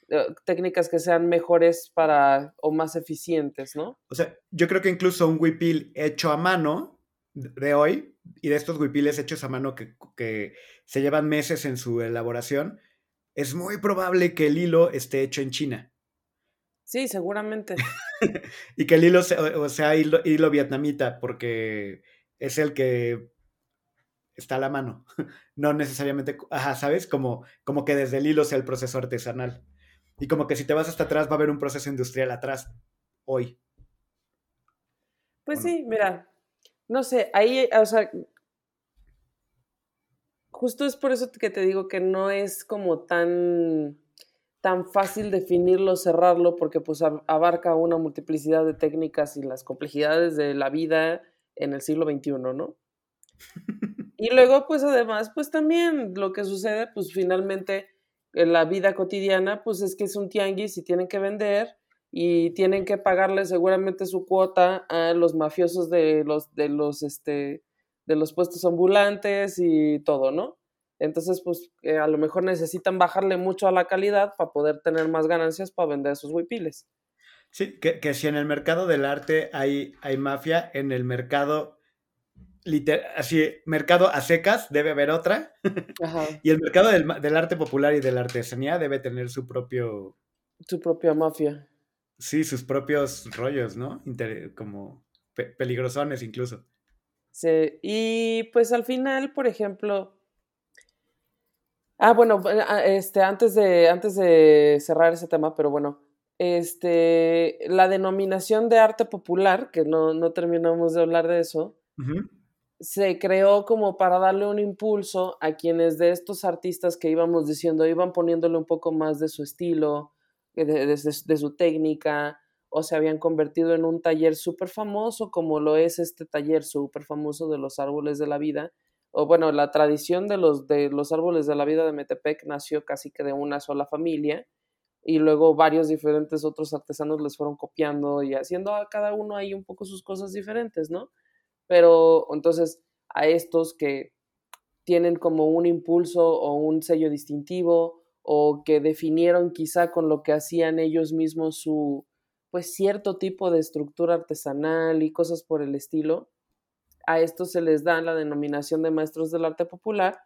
eh, técnicas que sean mejores para o más eficientes, ¿no? O sea, yo creo que incluso un huipil hecho a mano de hoy y de estos huipiles hechos a mano que, que se llevan meses en su elaboración, es muy probable que el hilo esté hecho en China. Sí, seguramente. <laughs> y que el hilo sea, o sea hilo, hilo, vietnamita, porque es el que está a la mano. <laughs> no necesariamente, ajá, ¿sabes? Como, como que desde el hilo sea el proceso artesanal. Y como que si te vas hasta atrás va a haber un proceso industrial atrás, hoy. Pues sí, mira, no sé, ahí, o sea, justo es por eso que te digo que no es como tan, tan fácil definirlo, cerrarlo, porque pues abarca una multiplicidad de técnicas y las complejidades de la vida en el siglo XXI, ¿no? Y luego, pues además, pues también lo que sucede, pues finalmente en la vida cotidiana, pues es que es un tianguis y tienen que vender y tienen que pagarle seguramente su cuota a los mafiosos de los, de los, este, de los puestos ambulantes y todo, ¿no? Entonces, pues eh, a lo mejor necesitan bajarle mucho a la calidad para poder tener más ganancias para vender sus huipiles. Sí, que, que, si en el mercado del arte hay, hay mafia, en el mercado así, mercado a secas debe haber otra. <laughs> y el mercado del, arte popular y de la artesanía debe tener su propio... Su propia mafia. Sí, sus propios rollos, ¿no? como peligrosones incluso. Sí, y pues al final, por ejemplo... Ah, bueno, ah, este, antes de, antes de cerrar ese tema, pero bueno, este, la denominación de arte popular, que no, no terminamos de hablar de eso, se creó como para darle un impulso a quienes de estos artistas que íbamos diciendo iban poniéndole un poco más de su estilo, eh, de, su técnica, o se habían convertido en un taller súper famoso, como lo es este taller súper famoso de los árboles de la vida. O bueno, la tradición de los, de los árboles de la vida de Metepec nació casi que de una sola familia y luego varios diferentes otros artesanos les fueron copiando y haciendo a cada uno ahí un poco sus cosas diferentes, ¿no? pero entonces a estos que tienen como un impulso o un sello distintivo o que definieron quizá con lo que hacían ellos mismos su pues cierto tipo de estructura artesanal y cosas por el estilo, a estos se les da la denominación de maestros del arte popular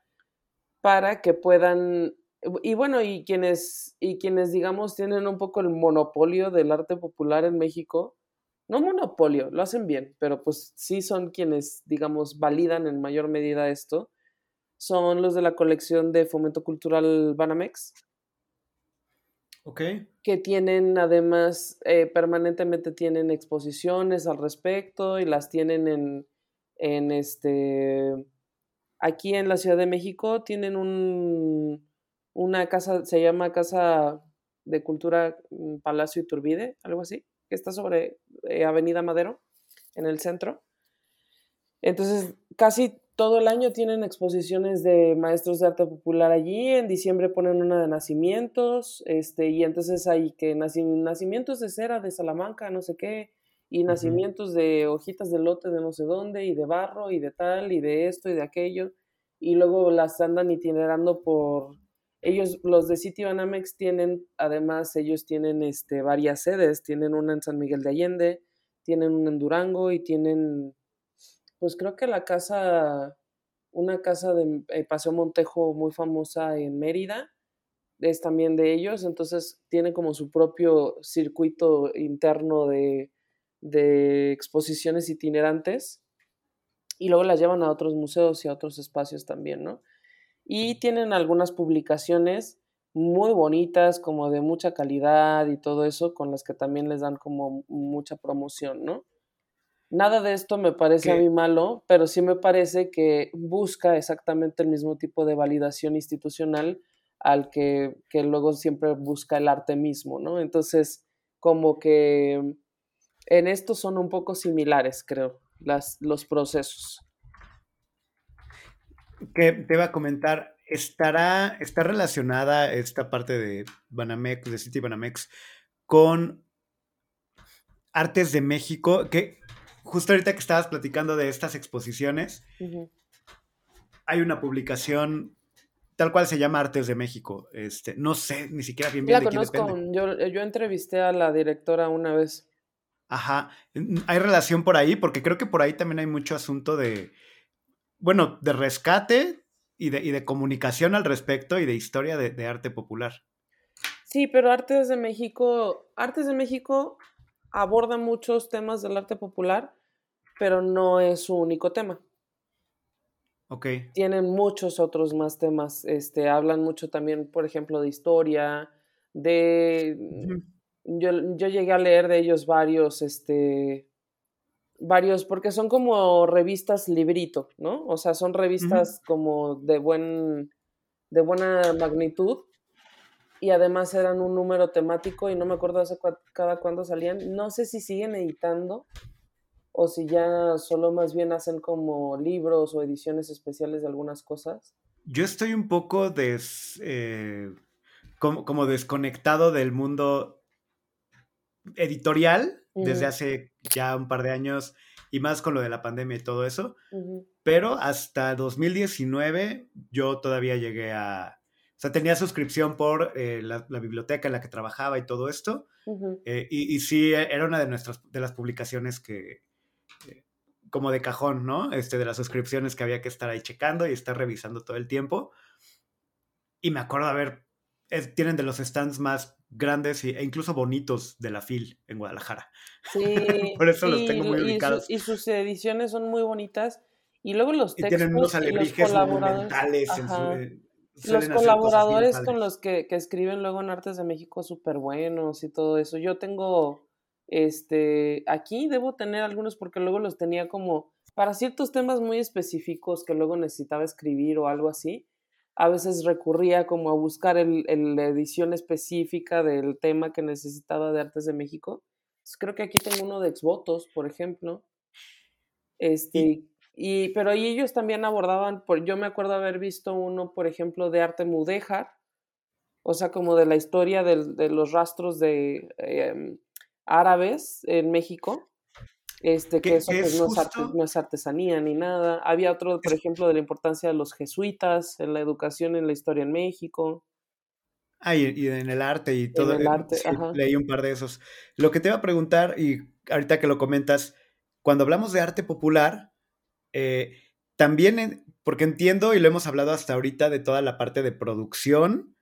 para que puedan y bueno, y quienes y quienes digamos tienen un poco el monopolio del arte popular en México, no monopolio, lo hacen bien, pero pues sí son quienes, digamos, validan en mayor medida esto. Son los de la colección de Fomento Cultural Banamex. Ok. Que tienen además, eh, permanentemente tienen exposiciones al respecto y las tienen en, en este, aquí en la Ciudad de México tienen un, una casa, se llama Casa de Cultura mm, Palacio Iturbide, algo así que está sobre eh, Avenida Madero, en el centro. Entonces, casi todo el año tienen exposiciones de maestros de arte popular allí. En diciembre ponen una de nacimientos, este, y entonces hay que nacimientos de cera de Salamanca, no sé qué, y nacimientos de hojitas de lote de no sé dónde, y de barro, y de tal, y de esto, y de aquello. Y luego las andan itinerando por ellos, los de City Banamex tienen, además, ellos tienen este, varias sedes, tienen una en San Miguel de Allende, tienen una en Durango y tienen, pues creo que la casa, una casa de eh, Paseo Montejo muy famosa en Mérida, es también de ellos, entonces tienen como su propio circuito interno de, de exposiciones itinerantes y luego las llevan a otros museos y a otros espacios también, ¿no? Y tienen algunas publicaciones muy bonitas, como de mucha calidad y todo eso, con las que también les dan como mucha promoción, ¿no? Nada de esto me parece a mí malo, pero sí me parece que busca exactamente el mismo tipo de validación institucional al que, que luego siempre busca el arte mismo, ¿no? Entonces, como que en esto son un poco similares, creo, las, los procesos. Que te iba a comentar, ¿estará, ¿está relacionada esta parte de Banamex, de City Banamex, con Artes de México? Que justo ahorita que estabas platicando de estas exposiciones, hay una publicación tal cual se llama Artes de México. Este, no sé ni siquiera bien bien la conozco. Yo, yo entrevisté a la directora una vez. Ajá. Hay relación por ahí, porque creo que por ahí también hay mucho asunto de, bueno, de rescate y de, y de comunicación al respecto y de historia de, de, arte popular. Sí, pero Artes de México, Artes de México aborda muchos temas del arte popular, pero no es su único tema. Ok. Tienen muchos otros más temas. Este, hablan mucho también, por ejemplo, de historia, de... yo, yo, llegué a leer de ellos varios, este, varios, porque son como revistas librito, ¿no? O sea, son revistas como de buen, de buena magnitud y además eran un número temático y no me acuerdo hace cada cuándo salían. No sé si siguen editando o si ya solo más bien hacen como libros o ediciones especiales de algunas cosas. Yo estoy un poco des, eh, como, como, desconectado del mundo editorial desde hace ya un par de años y más con lo de la pandemia y todo eso. Pero hasta 2019 yo todavía llegué a... O sea, tenía suscripción por eh, la, la, biblioteca en la que trabajaba y todo esto. eh, y, y, sí, era una de nuestras, de las publicaciones que, como de cajón, ¿no? Este, de las suscripciones que había que estar ahí checando y estar revisando todo el tiempo. Y me acuerdo, a tienen de los stands más grandes e incluso bonitos de la FIL en Guadalajara. <laughs> Sí. Por eso los tengo muy ubicados. Y, sus ediciones son muy bonitas. Y luego los textos. Y tienen unos alebrijes monumentales en su, eh, los colaboradores con los que, que, escriben luego en Artes de México súper buenos y todo eso. Yo tengo este, aquí debo tener algunos porque luego los tenía como para ciertos temas muy específicos que luego necesitaba escribir o algo así. A veces recurría como a buscar la edición específica del tema que necesitaba de Artes de México. Entonces, creo que aquí tengo uno de exvotos, por ejemplo. Este, y, pero ahí ellos también abordaban, por, yo me acuerdo haber visto uno, por ejemplo, de arte mudéjar, o sea, como de la historia de, de los rastros de eh, árabes en México, este, que eso pues, no, es arte, no, es artesanía ni nada. Había otro, por ejemplo, de la importancia de los jesuitas en la educación, en la historia en México. Ah, y, y en el arte y todo. En el arte, sí, ajá. Leí un par de esos. Lo que te iba a preguntar, y ahorita que lo comentas, cuando hablamos de arte popular, eh, también, en, porque entiendo y lo hemos hablado hasta ahorita de toda la parte de producción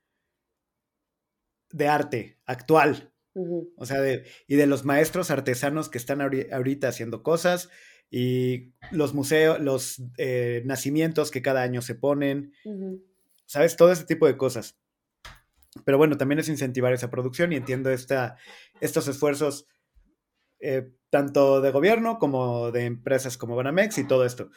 de arte actual, Uh -huh. O sea, de, y de los maestros artesanos que están ahorita haciendo cosas y los museos, los eh, nacimientos que cada año se ponen, uh -huh. ¿sabes? Todo ese tipo de cosas. Pero bueno, también es incentivar esa producción y entiendo esta, estos esfuerzos eh, tanto de gobierno como de empresas como Banamex y todo esto.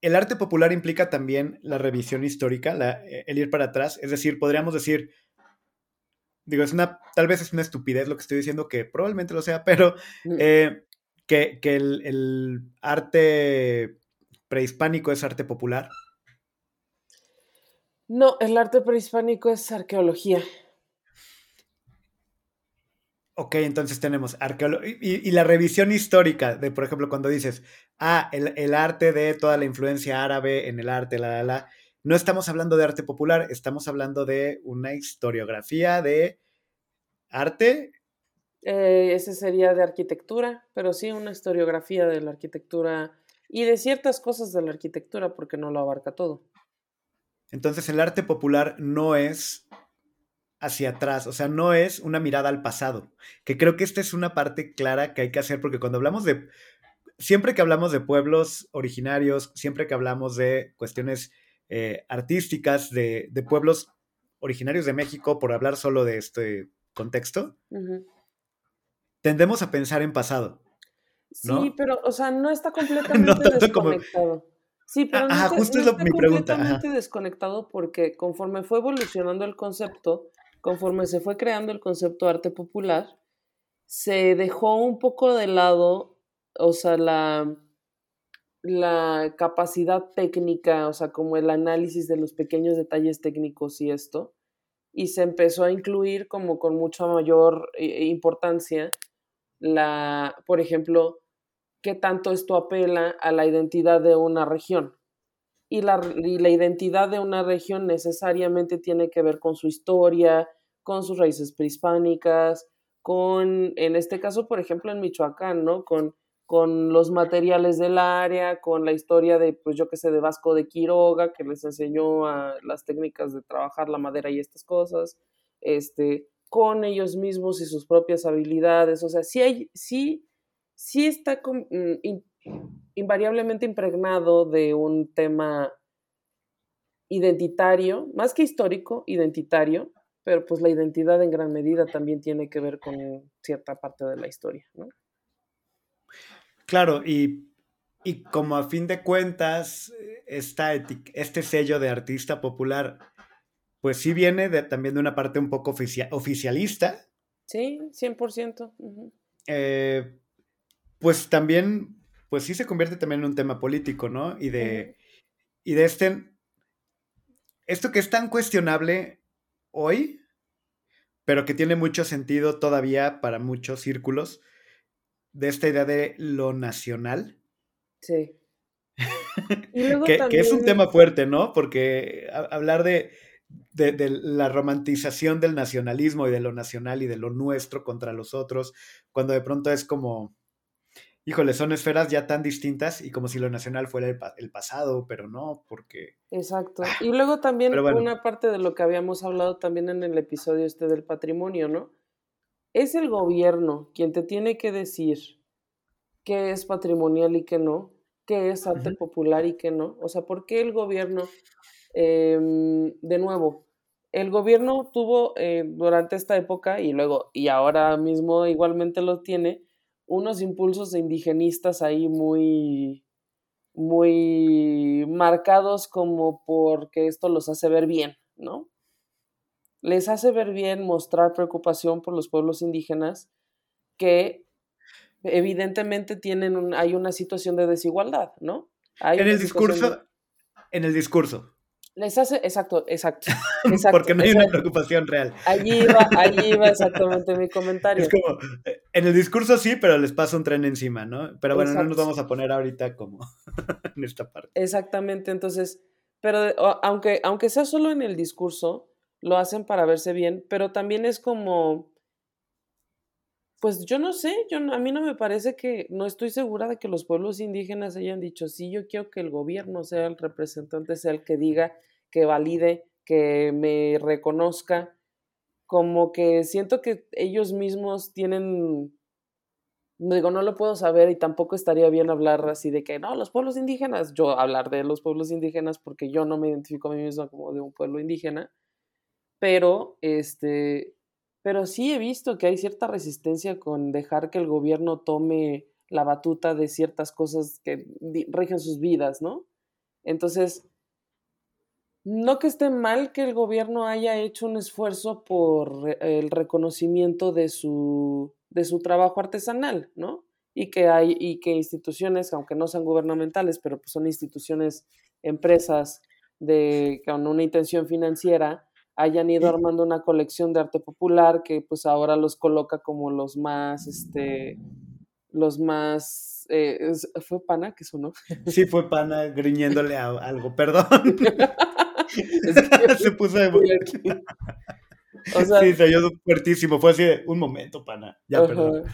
El arte popular implica también la revisión histórica, la, el ir para atrás, es decir, podríamos decir, digo, es una, tal vez es una estupidez lo que estoy diciendo, que probablemente lo sea, pero eh, que, que el, el, arte prehispánico es arte popular. No, el arte prehispánico es arqueología. Ok, entonces tenemos arqueología y, y, la revisión histórica de, por ejemplo, cuando dices, ah, el, el, arte de toda la influencia árabe en el arte, la, la, la, no estamos hablando de arte popular, estamos hablando de una historiografía de arte. Eh, ese sería de arquitectura, pero sí una historiografía de la arquitectura y de ciertas cosas de la arquitectura, porque no lo abarca todo. Entonces el arte popular no es hacia atrás, o sea, no es una mirada al pasado, que creo que esta es una parte clara que hay que hacer, porque cuando hablamos de, siempre que hablamos de pueblos originarios, siempre que hablamos de cuestiones eh, artísticas de, de, pueblos originarios de México, por hablar solo de este contexto, uh -huh. tendemos a pensar en pasado. ¿no? Sí, pero, o sea, no está <laughs> completamente no desconectado. Como... Sí, pero Ajá, no, justo no es lo, está mi pregunta. completamente Ajá. desconectado porque conforme fue evolucionando el concepto, conforme se fue creando el concepto arte popular, se dejó un poco de lado, o sea, la, la capacidad técnica, o sea, como el análisis de los pequeños detalles técnicos y esto, y se empezó a incluir como con mucha mayor eh, importancia la, por ejemplo, qué tanto esto apela a la identidad de una región. Y la, y la, identidad de una región necesariamente tiene que ver con su historia, con sus raíces prehispánicas, con, en este caso, por ejemplo, en Michoacán, ¿no? Con con los materiales del área, con la historia de, pues yo qué sé, de Vasco de Quiroga, que les enseñó a las técnicas de trabajar la madera y estas cosas, este, con ellos mismos y sus propias habilidades, o sea, sí hay, sí, sí está mm, invariablemente impregnado de un tema identitario, más que histórico, identitario, pero pues la identidad en gran medida también tiene que ver con cierta parte de la historia, ¿no? Claro, y, como a fin de cuentas, esta este sello de artista popular, pues sí viene de, también de una parte un poco oficialista. Sí, 100%. Eh, pues también, pues sí se convierte también en un tema político, ¿no? Y de, y de este, esto que es tan cuestionable hoy, pero que tiene mucho sentido todavía para muchos círculos, de esta idea de lo nacional. Sí. <laughs> que, es un tema fuerte, ¿no? Porque hablar de, de, la romantización del nacionalismo y de lo nacional y de lo nuestro contra los otros, cuando de pronto es como, híjole, son esferas ya tan distintas y como si lo nacional fuera el, pasado, pero no, porque... Exacto. Ah, y luego también una parte de lo que habíamos hablado también en el episodio este del patrimonio, ¿no? Es el gobierno quien te tiene que decir qué es patrimonial y qué no, qué es arte popular y qué no. O sea, ¿por qué el gobierno, em, de nuevo, el gobierno tuvo eh, durante esta época y luego, y ahora mismo igualmente lo tiene, unos impulsos indigenistas ahí muy, muy marcados como porque esto los hace ver bien, ¿no? Les hace ver bien mostrar preocupación por los pueblos indígenas que evidentemente tienen hay una situación de desigualdad, ¿no? en el discurso, en el discurso. Les hace, exacto, exacto. <laughs> Porque no hay una preocupación real. Allí va, allí va exactamente mi comentario. Es como, eh, en el discurso sí, pero les pasa un tren encima, ¿no? Pero bueno, no nos vamos a poner ahorita como <laughs> en esta parte. Exactamente, entonces, pero aunque, aunque sea solo en el discurso, lo hacen para verse bien, pero también es como, pues yo no sé, yo, a mí no me parece que, no estoy segura de que los pueblos indígenas hayan dicho, sí, yo quiero que el gobierno sea el representante, sea el que diga, que valide, que me reconozca, como que siento que ellos mismos tienen, digo, no lo puedo saber y tampoco estaría bien hablar así de que, no, los pueblos indígenas, yo hablar de los pueblos indígenas porque yo no me identifico a mí mismo como de un pueblo indígena, pero este, pero sí he visto que hay cierta resistencia con dejar que el gobierno tome la batuta de ciertas cosas que rigen sus vidas, ¿no? Entonces, no que esté mal que el gobierno haya hecho un esfuerzo por el reconocimiento de su, de su trabajo artesanal, ¿no? Y que hay, y que instituciones, aunque no sean gubernamentales, pero pues son instituciones, empresas de, con una intención financiera, hayan ido armando una colección de arte popular que pues ahora los coloca como los más, este, los más, eh, ¿fue Pana que sonó? <laughs> Sí, fue Pana griñéndole a algo, perdón. <laughs> <laughs> se puso de o sea, sí, se oyó fuertísimo, fue así de, un momento, Pana, ya, perdón.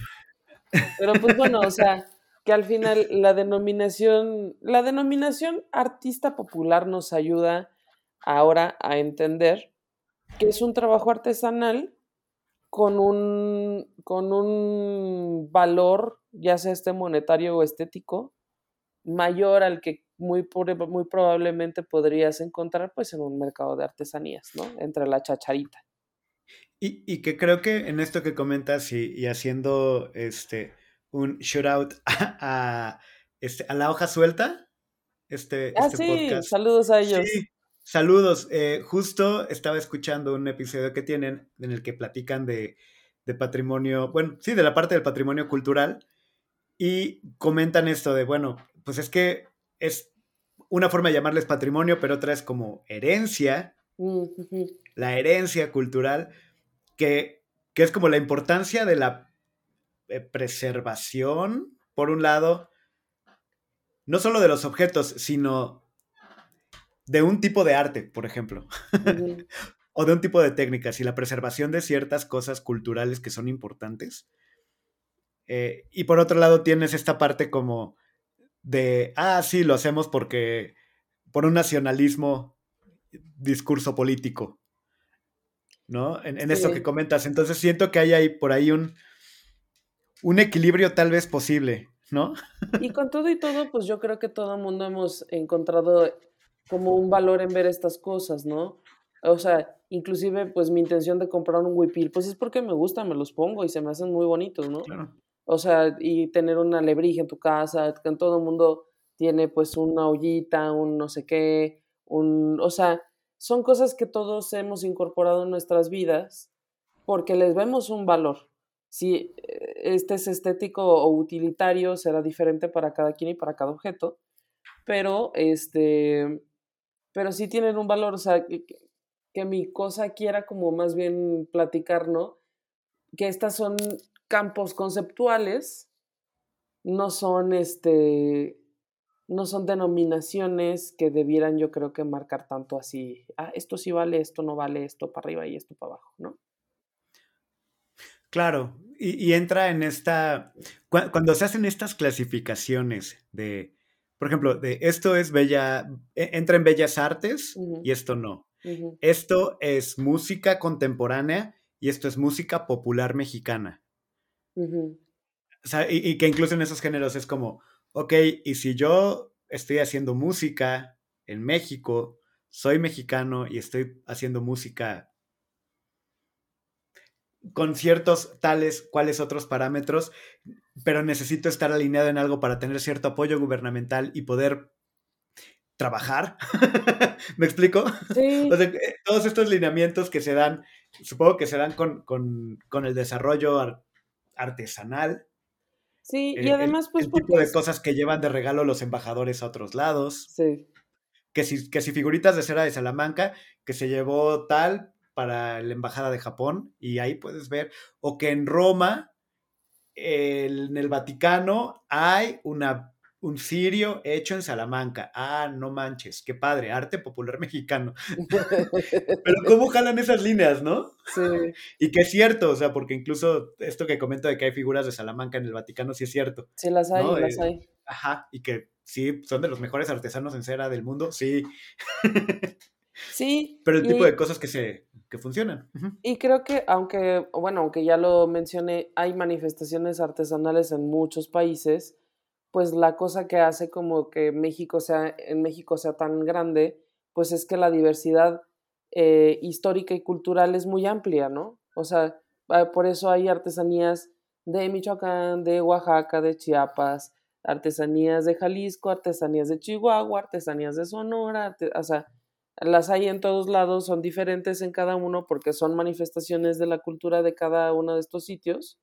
Pero pues bueno, o sea, que al final la denominación, la denominación artista popular nos ayuda ahora a entender que es un trabajo artesanal con un, con un valor, ya sea este monetario o estético, mayor al que muy, muy probablemente podrías encontrar pues en un mercado de artesanías, ¿no? Entre la chacharita. Y, y que creo que en esto que comentas y, y haciendo este un shout out a, este, a la hoja suelta, este, ah, este sí, saludos a ellos. Saludos. Eh, justo estaba escuchando un episodio que tienen en el que platican de, de patrimonio, bueno, sí, de la parte del patrimonio cultural, y comentan esto de, bueno, pues es que es una forma de llamarles patrimonio, pero otra es como herencia, la herencia cultural, que, que, es como la importancia de la eh, preservación, por un lado, no solo de los objetos, sino de un tipo de arte, por ejemplo, <laughs> o de un tipo de técnicas y la preservación de ciertas cosas culturales que son importantes. Eh, y por otro lado tienes esta parte como de, ah, sí, lo hacemos porque, por un nacionalismo, discurso político, ¿no? En, en esto que comentas. Entonces siento que hay ahí por ahí un, un equilibrio tal vez posible, ¿no? Y con todo y todo, pues yo creo que todo el mundo hemos encontrado como un valor en ver estas cosas, ¿no? O sea, inclusive pues mi intención de comprar un huipil, pues es porque me gusta, me los pongo y se me hacen muy bonitos, ¿no? Claro. O sea, y tener una alebrije en tu casa, que en todo el mundo tiene pues una ollita, un no sé qué, un, o sea, son cosas que todos hemos incorporado en nuestras vidas porque les vemos un valor. Si eh, este es estético o utilitario, será diferente para cada quien y para cada objeto, pero este, pero sí tienen un valor, o sea, que, mi cosa quiera como más bien platicar, ¿no? Que estas son campos conceptuales, no son este, no son denominaciones que debieran yo creo que marcar tanto así, ah, esto sí vale, esto no vale, esto para arriba y esto para abajo, ¿no? Claro, y, entra en esta, cuando se hacen estas clasificaciones de, por ejemplo, de esto es bella, e, entra en bellas artes y esto no. Esto es música contemporánea y esto es música popular mexicana. y, que incluso en esos géneros es como, ok, y si yo estoy haciendo música en México, soy mexicano y estoy haciendo música con ciertos tales, cuales otros parámetros, pero necesito estar alineado en algo para tener cierto apoyo gubernamental y poder trabajar. <laughs> ¿Me explico? Sí. Eh, todos estos lineamientos que se dan, supongo que se dan con, el desarrollo artesanal. Sí, y eh, además, pues. El tipo de cosas que llevan de regalo los embajadores a otros lados. Sí. Que si, que si figuritas de cera de Salamanca, que se llevó tal, para la Embajada de Japón y ahí puedes ver, o que en Roma, en el Vaticano, hay una, un cirio hecho en Salamanca. Ah, no manches, qué padre, arte popular <laughs> mexicano. Pero ¿cómo jalan esas líneas, no? Sí. Y que es cierto, o sea, porque incluso esto que comento de que hay figuras de Salamanca en el Vaticano, sí es cierto. Sí, las hay, las eh, hay. Ajá, y que sí, son de los mejores artesanos en cera del mundo, sí. Sí. <laughs> Pero el tipo de cosas que se que funcionan. Y creo que, aunque, bueno, aunque ya lo mencioné, hay manifestaciones artesanales en muchos países, pues la cosa que hace como que México sea, en México sea tan grande, pues es que la diversidad eh, histórica y cultural es muy amplia, ¿no? O sea, ah, por eso hay artesanías de Michoacán, de Oaxaca, de Chiapas, artesanías de Jalisco, artesanías de Chihuahua, artesanías de Sonora, o sea, las hay en todos lados, son diferentes en cada uno porque son manifestaciones de la cultura de cada uno de estos sitios.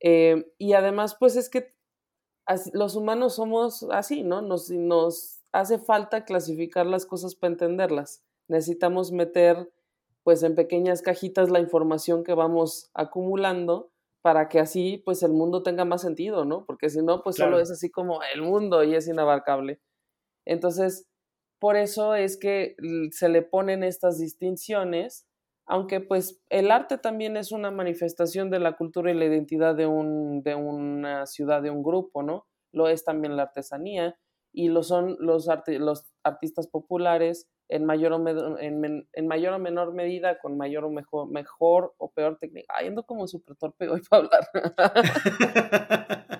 Eh, y además, pues es que los humanos somos así, ¿no? Nos, nos hace falta clasificar las cosas para entenderlas. Necesitamos meter, pues, en pequeñas cajitas la información que vamos acumulando para que así, pues, el mundo tenga más sentido, ¿no? Porque si no, pues solo es así como el mundo y es inabarcable. Entonces, por eso es que se le ponen estas distinciones, aunque pues el arte también es una manifestación de la cultura y la identidad de, un, de una ciudad, de un grupo, ¿no? Lo es también la artesanía y lo son los, los artistas populares en mayor, o en, en, mayor o menor medida, con mayor o mejor, mejor o peor técnica. Ay, ando como súper torpe hoy para hablar.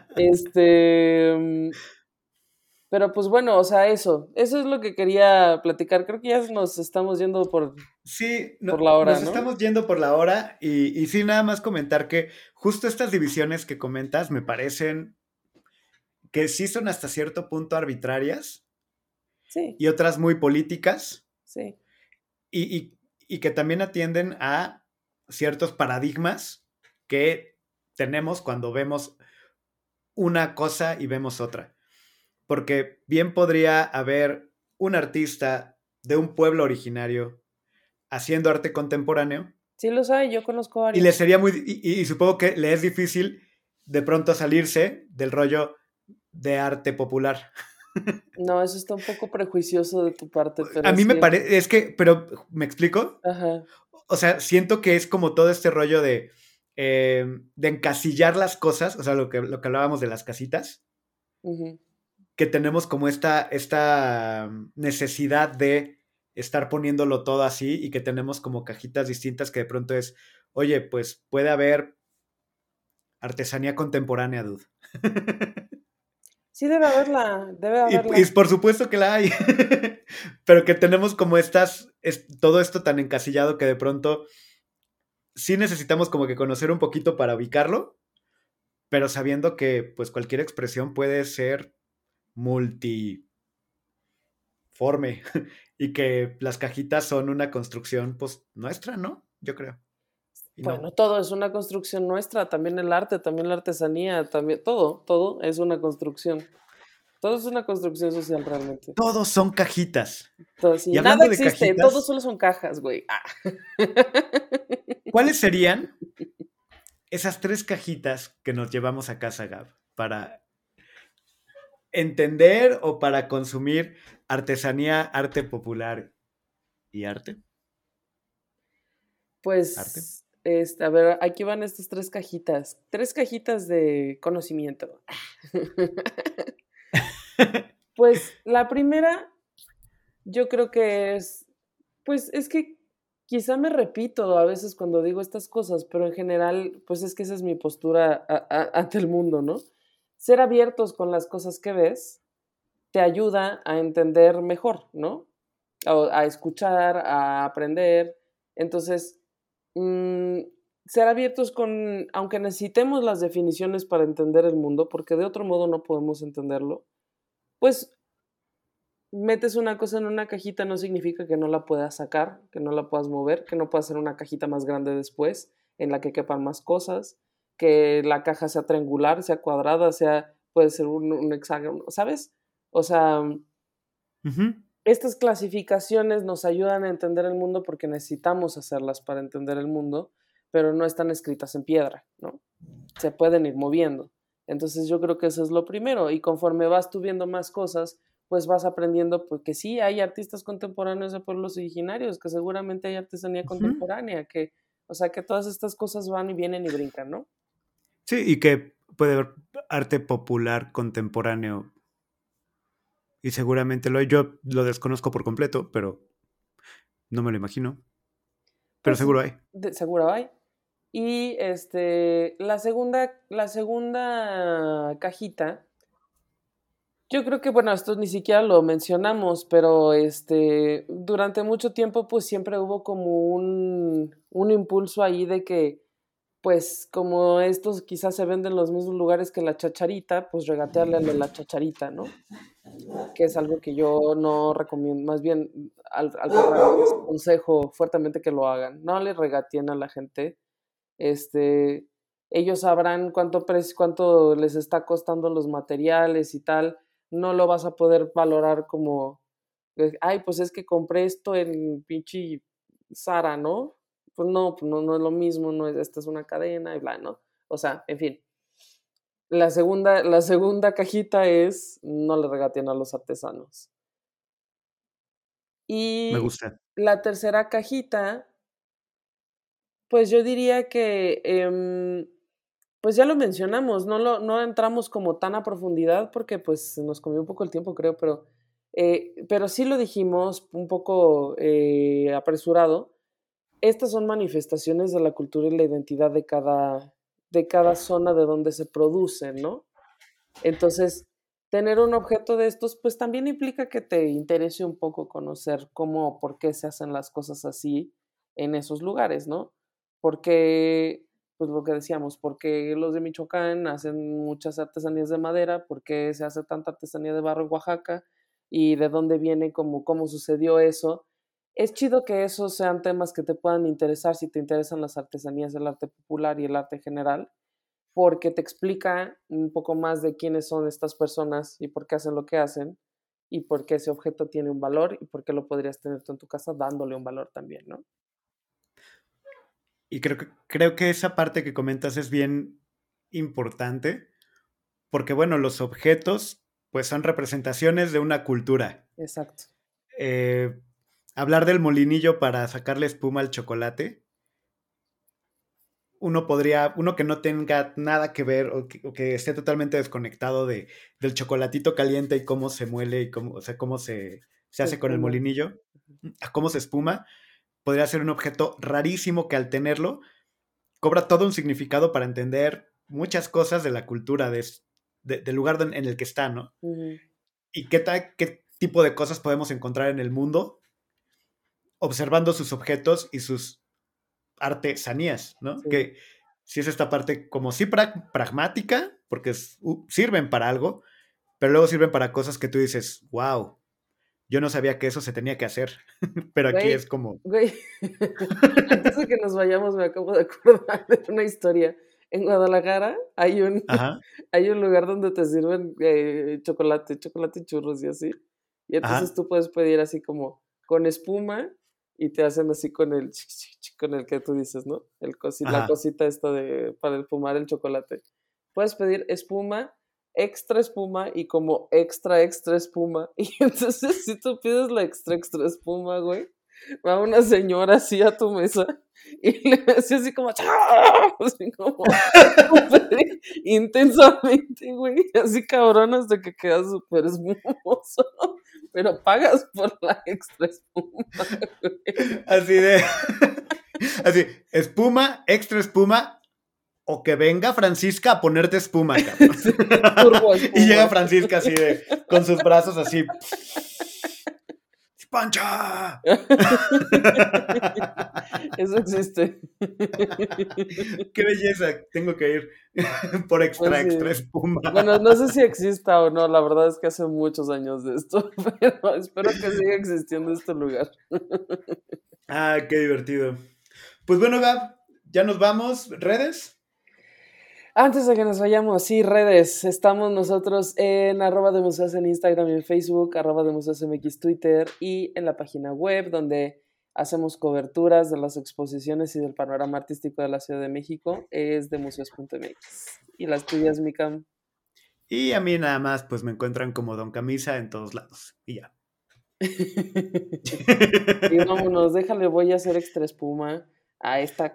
<laughs> este, mm, pero pues bueno, o sea, eso, eso es lo que quería platicar. Creo que ya nos estamos yendo por, sí, por la hora. Nos estamos yendo por la hora y, y sí, nada más comentar que justo estas divisiones que comentas me parecen que sí son hasta cierto punto arbitrarias. Sí. Y otras muy políticas. Sí. Y, y, y que también atienden a ciertos paradigmas que tenemos cuando vemos una cosa y vemos otra. Porque bien podría haber un artista de un pueblo originario haciendo arte contemporáneo. Sí, lo sabe, yo conozco a Y le sería muy. Y, supongo que le es difícil de pronto salirse del rollo de arte popular. <laughs> No, eso está un poco prejuicioso de tu parte. a mí me parece. Es que. Pero, ¿me explico? Ajá. O sea, siento que es como todo este rollo de. Eh, de encasillar las cosas. O sea, lo que, lo que hablábamos de las casitas. Que tenemos como esta, esta necesidad de estar poniéndolo todo así y que tenemos como cajitas distintas que de pronto es, oye, pues puede haber artesanía contemporánea, dude. <laughs> Sí, debe haberla, debe haberla. Y, por supuesto que la hay, <laughs> pero que tenemos como estas, es, todo esto tan encasillado que de pronto sí necesitamos como que conocer un poquito para ubicarlo, pero sabiendo que pues cualquier expresión puede ser multiforme <laughs> y que las cajitas son una construcción pues nuestra, ¿no? Yo creo. bueno, todo es una construcción nuestra, también el arte, también la artesanía, también todo, todo es una construcción. Todo es una construcción social realmente. Todos son cajitas. y nada existe, todos solo son cajas, güey. Ah. <laughs> ¿Cuáles serían esas tres cajitas que nos llevamos a casa, Gab, para entender o para consumir artesanía, arte popular y arte? Pues, Este, a ver, aquí van estas tres cajitas. Tres cajitas de conocimiento. <laughs> pues la primera, yo creo que es, pues es que quizá me repito a veces cuando digo estas cosas, pero en general, pues es que esa es mi postura ante el mundo, ¿no? Ser abiertos con las cosas que ves te ayuda a entender mejor, ¿no? A, escuchar, a aprender. Entonces, mm, ser abiertos con, aunque necesitemos las definiciones para entender el mundo, porque de otro modo no podemos entenderlo, pues metes una cosa en una cajita no significa que no la puedas sacar, que no la puedas mover, que no puedas hacer una cajita más grande después en la que quepan más cosas que la caja sea triangular, sea cuadrada, sea, puede ser un, hexágono, ¿sabes? O sea, estas clasificaciones nos ayudan a entender el mundo porque necesitamos hacerlas para entender el mundo, pero no están escritas en piedra, ¿no? Se pueden ir moviendo. Entonces yo creo que eso es lo primero y conforme vas tú viendo más cosas, pues vas aprendiendo pues, que sí, hay artistas contemporáneos de pueblos originarios, que seguramente hay artesanía contemporánea, que, o sea, que todas estas cosas van y vienen y brincan, ¿no? Sí, y que puede haber arte popular contemporáneo. Y seguramente lo hay. Yo lo desconozco por completo, pero no me lo imagino. Pero pues seguro hay. seguro hay. Y este, la segunda, la segunda cajita, yo creo que, bueno, esto ni siquiera lo mencionamos, pero este, durante mucho tiempo, pues siempre hubo como un, un impulso ahí de que pues como estos quizás se venden en los mismos lugares que la chacharita, pues regatearle al de la chacharita, ¿no? Que es algo que yo no recomiendo, más bien al, al consejo fuertemente que lo hagan. No le regateen a la gente. Este, ellos sabrán cuánto, cuánto les está costando los materiales y tal. No lo vas a poder valorar como, ay, pues es que compré esto en pinche Sara, ¿no? Pues no, pues no, no es lo mismo, no es, esta es una cadena y bla, ¿no? O sea, en fin. La segunda, la segunda cajita es no le regateen a los artesanos. Y Me gusta. la tercera cajita, pues yo diría que, em, pues ya lo mencionamos, no, lo, no entramos como tan a profundidad porque pues nos comió un poco el tiempo, creo, pero, eh, pero sí lo dijimos un poco eh, apresurado estas son manifestaciones de la cultura y la identidad de cada, de cada zona de donde se producen, ¿no? Entonces, tener un objeto de estos, pues también implica que te interese un poco conocer cómo, por qué se hacen las cosas así en esos lugares, ¿no? Porque, pues lo que decíamos, porque los de Michoacán hacen muchas artesanías de madera, porque se hace tanta artesanía de barro en Oaxaca y de dónde viene, como, cómo sucedió eso es chido que esos sean temas que te puedan interesar si te interesan las artesanías, el arte popular y el arte general, porque te explica un poco más de quiénes son estas personas y por qué hacen lo que hacen y por qué ese objeto tiene un valor y por qué lo podrías tener tú en tu casa dándole un valor también, ¿no? Y creo que, creo que esa parte que comentas es bien importante, porque bueno, los objetos pues son representaciones de una cultura. Exacto. Eh, hablar del molinillo para sacarle espuma al chocolate, uno podría, uno que no tenga nada que ver o que, esté totalmente desconectado de, del chocolatito caliente y cómo se muele y cómo, o sea, cómo se, se hace con el molinillo, cómo se espuma, podría ser un objeto rarísimo que al tenerlo cobra todo un significado para entender muchas cosas de la cultura de, del lugar en el que está, ¿no? Y qué, qué tipo de cosas podemos encontrar en el mundo observando sus objetos y sus artesanías, ¿no? Que si es esta parte como sí pragmática, porque sirven para algo, pero luego sirven para cosas que tú dices, wow, yo no sabía que eso se tenía que hacer, <laughs> pero aquí es como... Güey, <laughs> antes de que nos vayamos me acabo de acordar de una historia. En Guadalajara hay un, <laughs> hay un lugar donde te sirven eh, chocolate, chocolate y churros y así. Y entonces tú puedes pedir así como con espuma y te hacen así con el con el que tú dices, ¿no? El la cosita esta de para espumar el chocolate. Puedes pedir espuma, extra espuma y como extra extra espuma. <laughs> Y entonces si tú pides la extra extra espuma, güey, va una señora así a tu mesa y <laughs> le hace así como, <laughs> así como intensamente, güey, así cabrón hasta que queda súper espumoso pero pagas por la extra espuma. Así de. <laughs> Así, espuma, extra espuma, o que venga Francisca a ponerte espuma, cabrón. <laughs> Y llega Francisca así de, con sus brazos así. ¡Pancha! <laughs> Eso existe. Qué belleza, tengo que ir <laughs> por extra, pues extra espuma. Bueno, no sé si exista o no, la verdad es que hace muchos años de esto, <laughs> pero espero que siga existiendo este lugar. Ah, qué divertido. Pues bueno, Gab, ya nos vamos. ¿Redes? Antes de que nos vayamos, sí, redes. Estamos nosotros en arroba de museos en Instagram y en Facebook, arroba de museos MX Twitter y en la página web donde hacemos coberturas de las exposiciones y del panorama artístico de la Ciudad de México. Es de museos.mx. Y las tuyas, Mikam. Y a mí nada más, pues me encuentran como Don Camisa en todos lados. Y ya. <laughs> y vámonos, déjale, voy a hacer extra espuma a esta.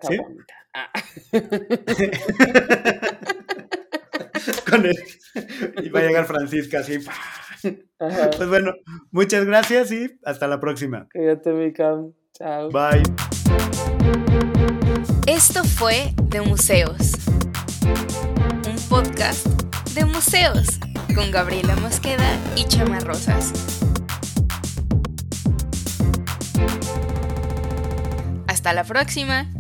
Ah. <laughs> Con él. Y va a llegar Francisca así. Pues bueno, muchas gracias y hasta la próxima. Cuídate, mi Cam. Chao. Bye. Esto fue De Museos. Un podcast de museos con Gabriela Mosqueda y Chama Rosas. Hasta la próxima.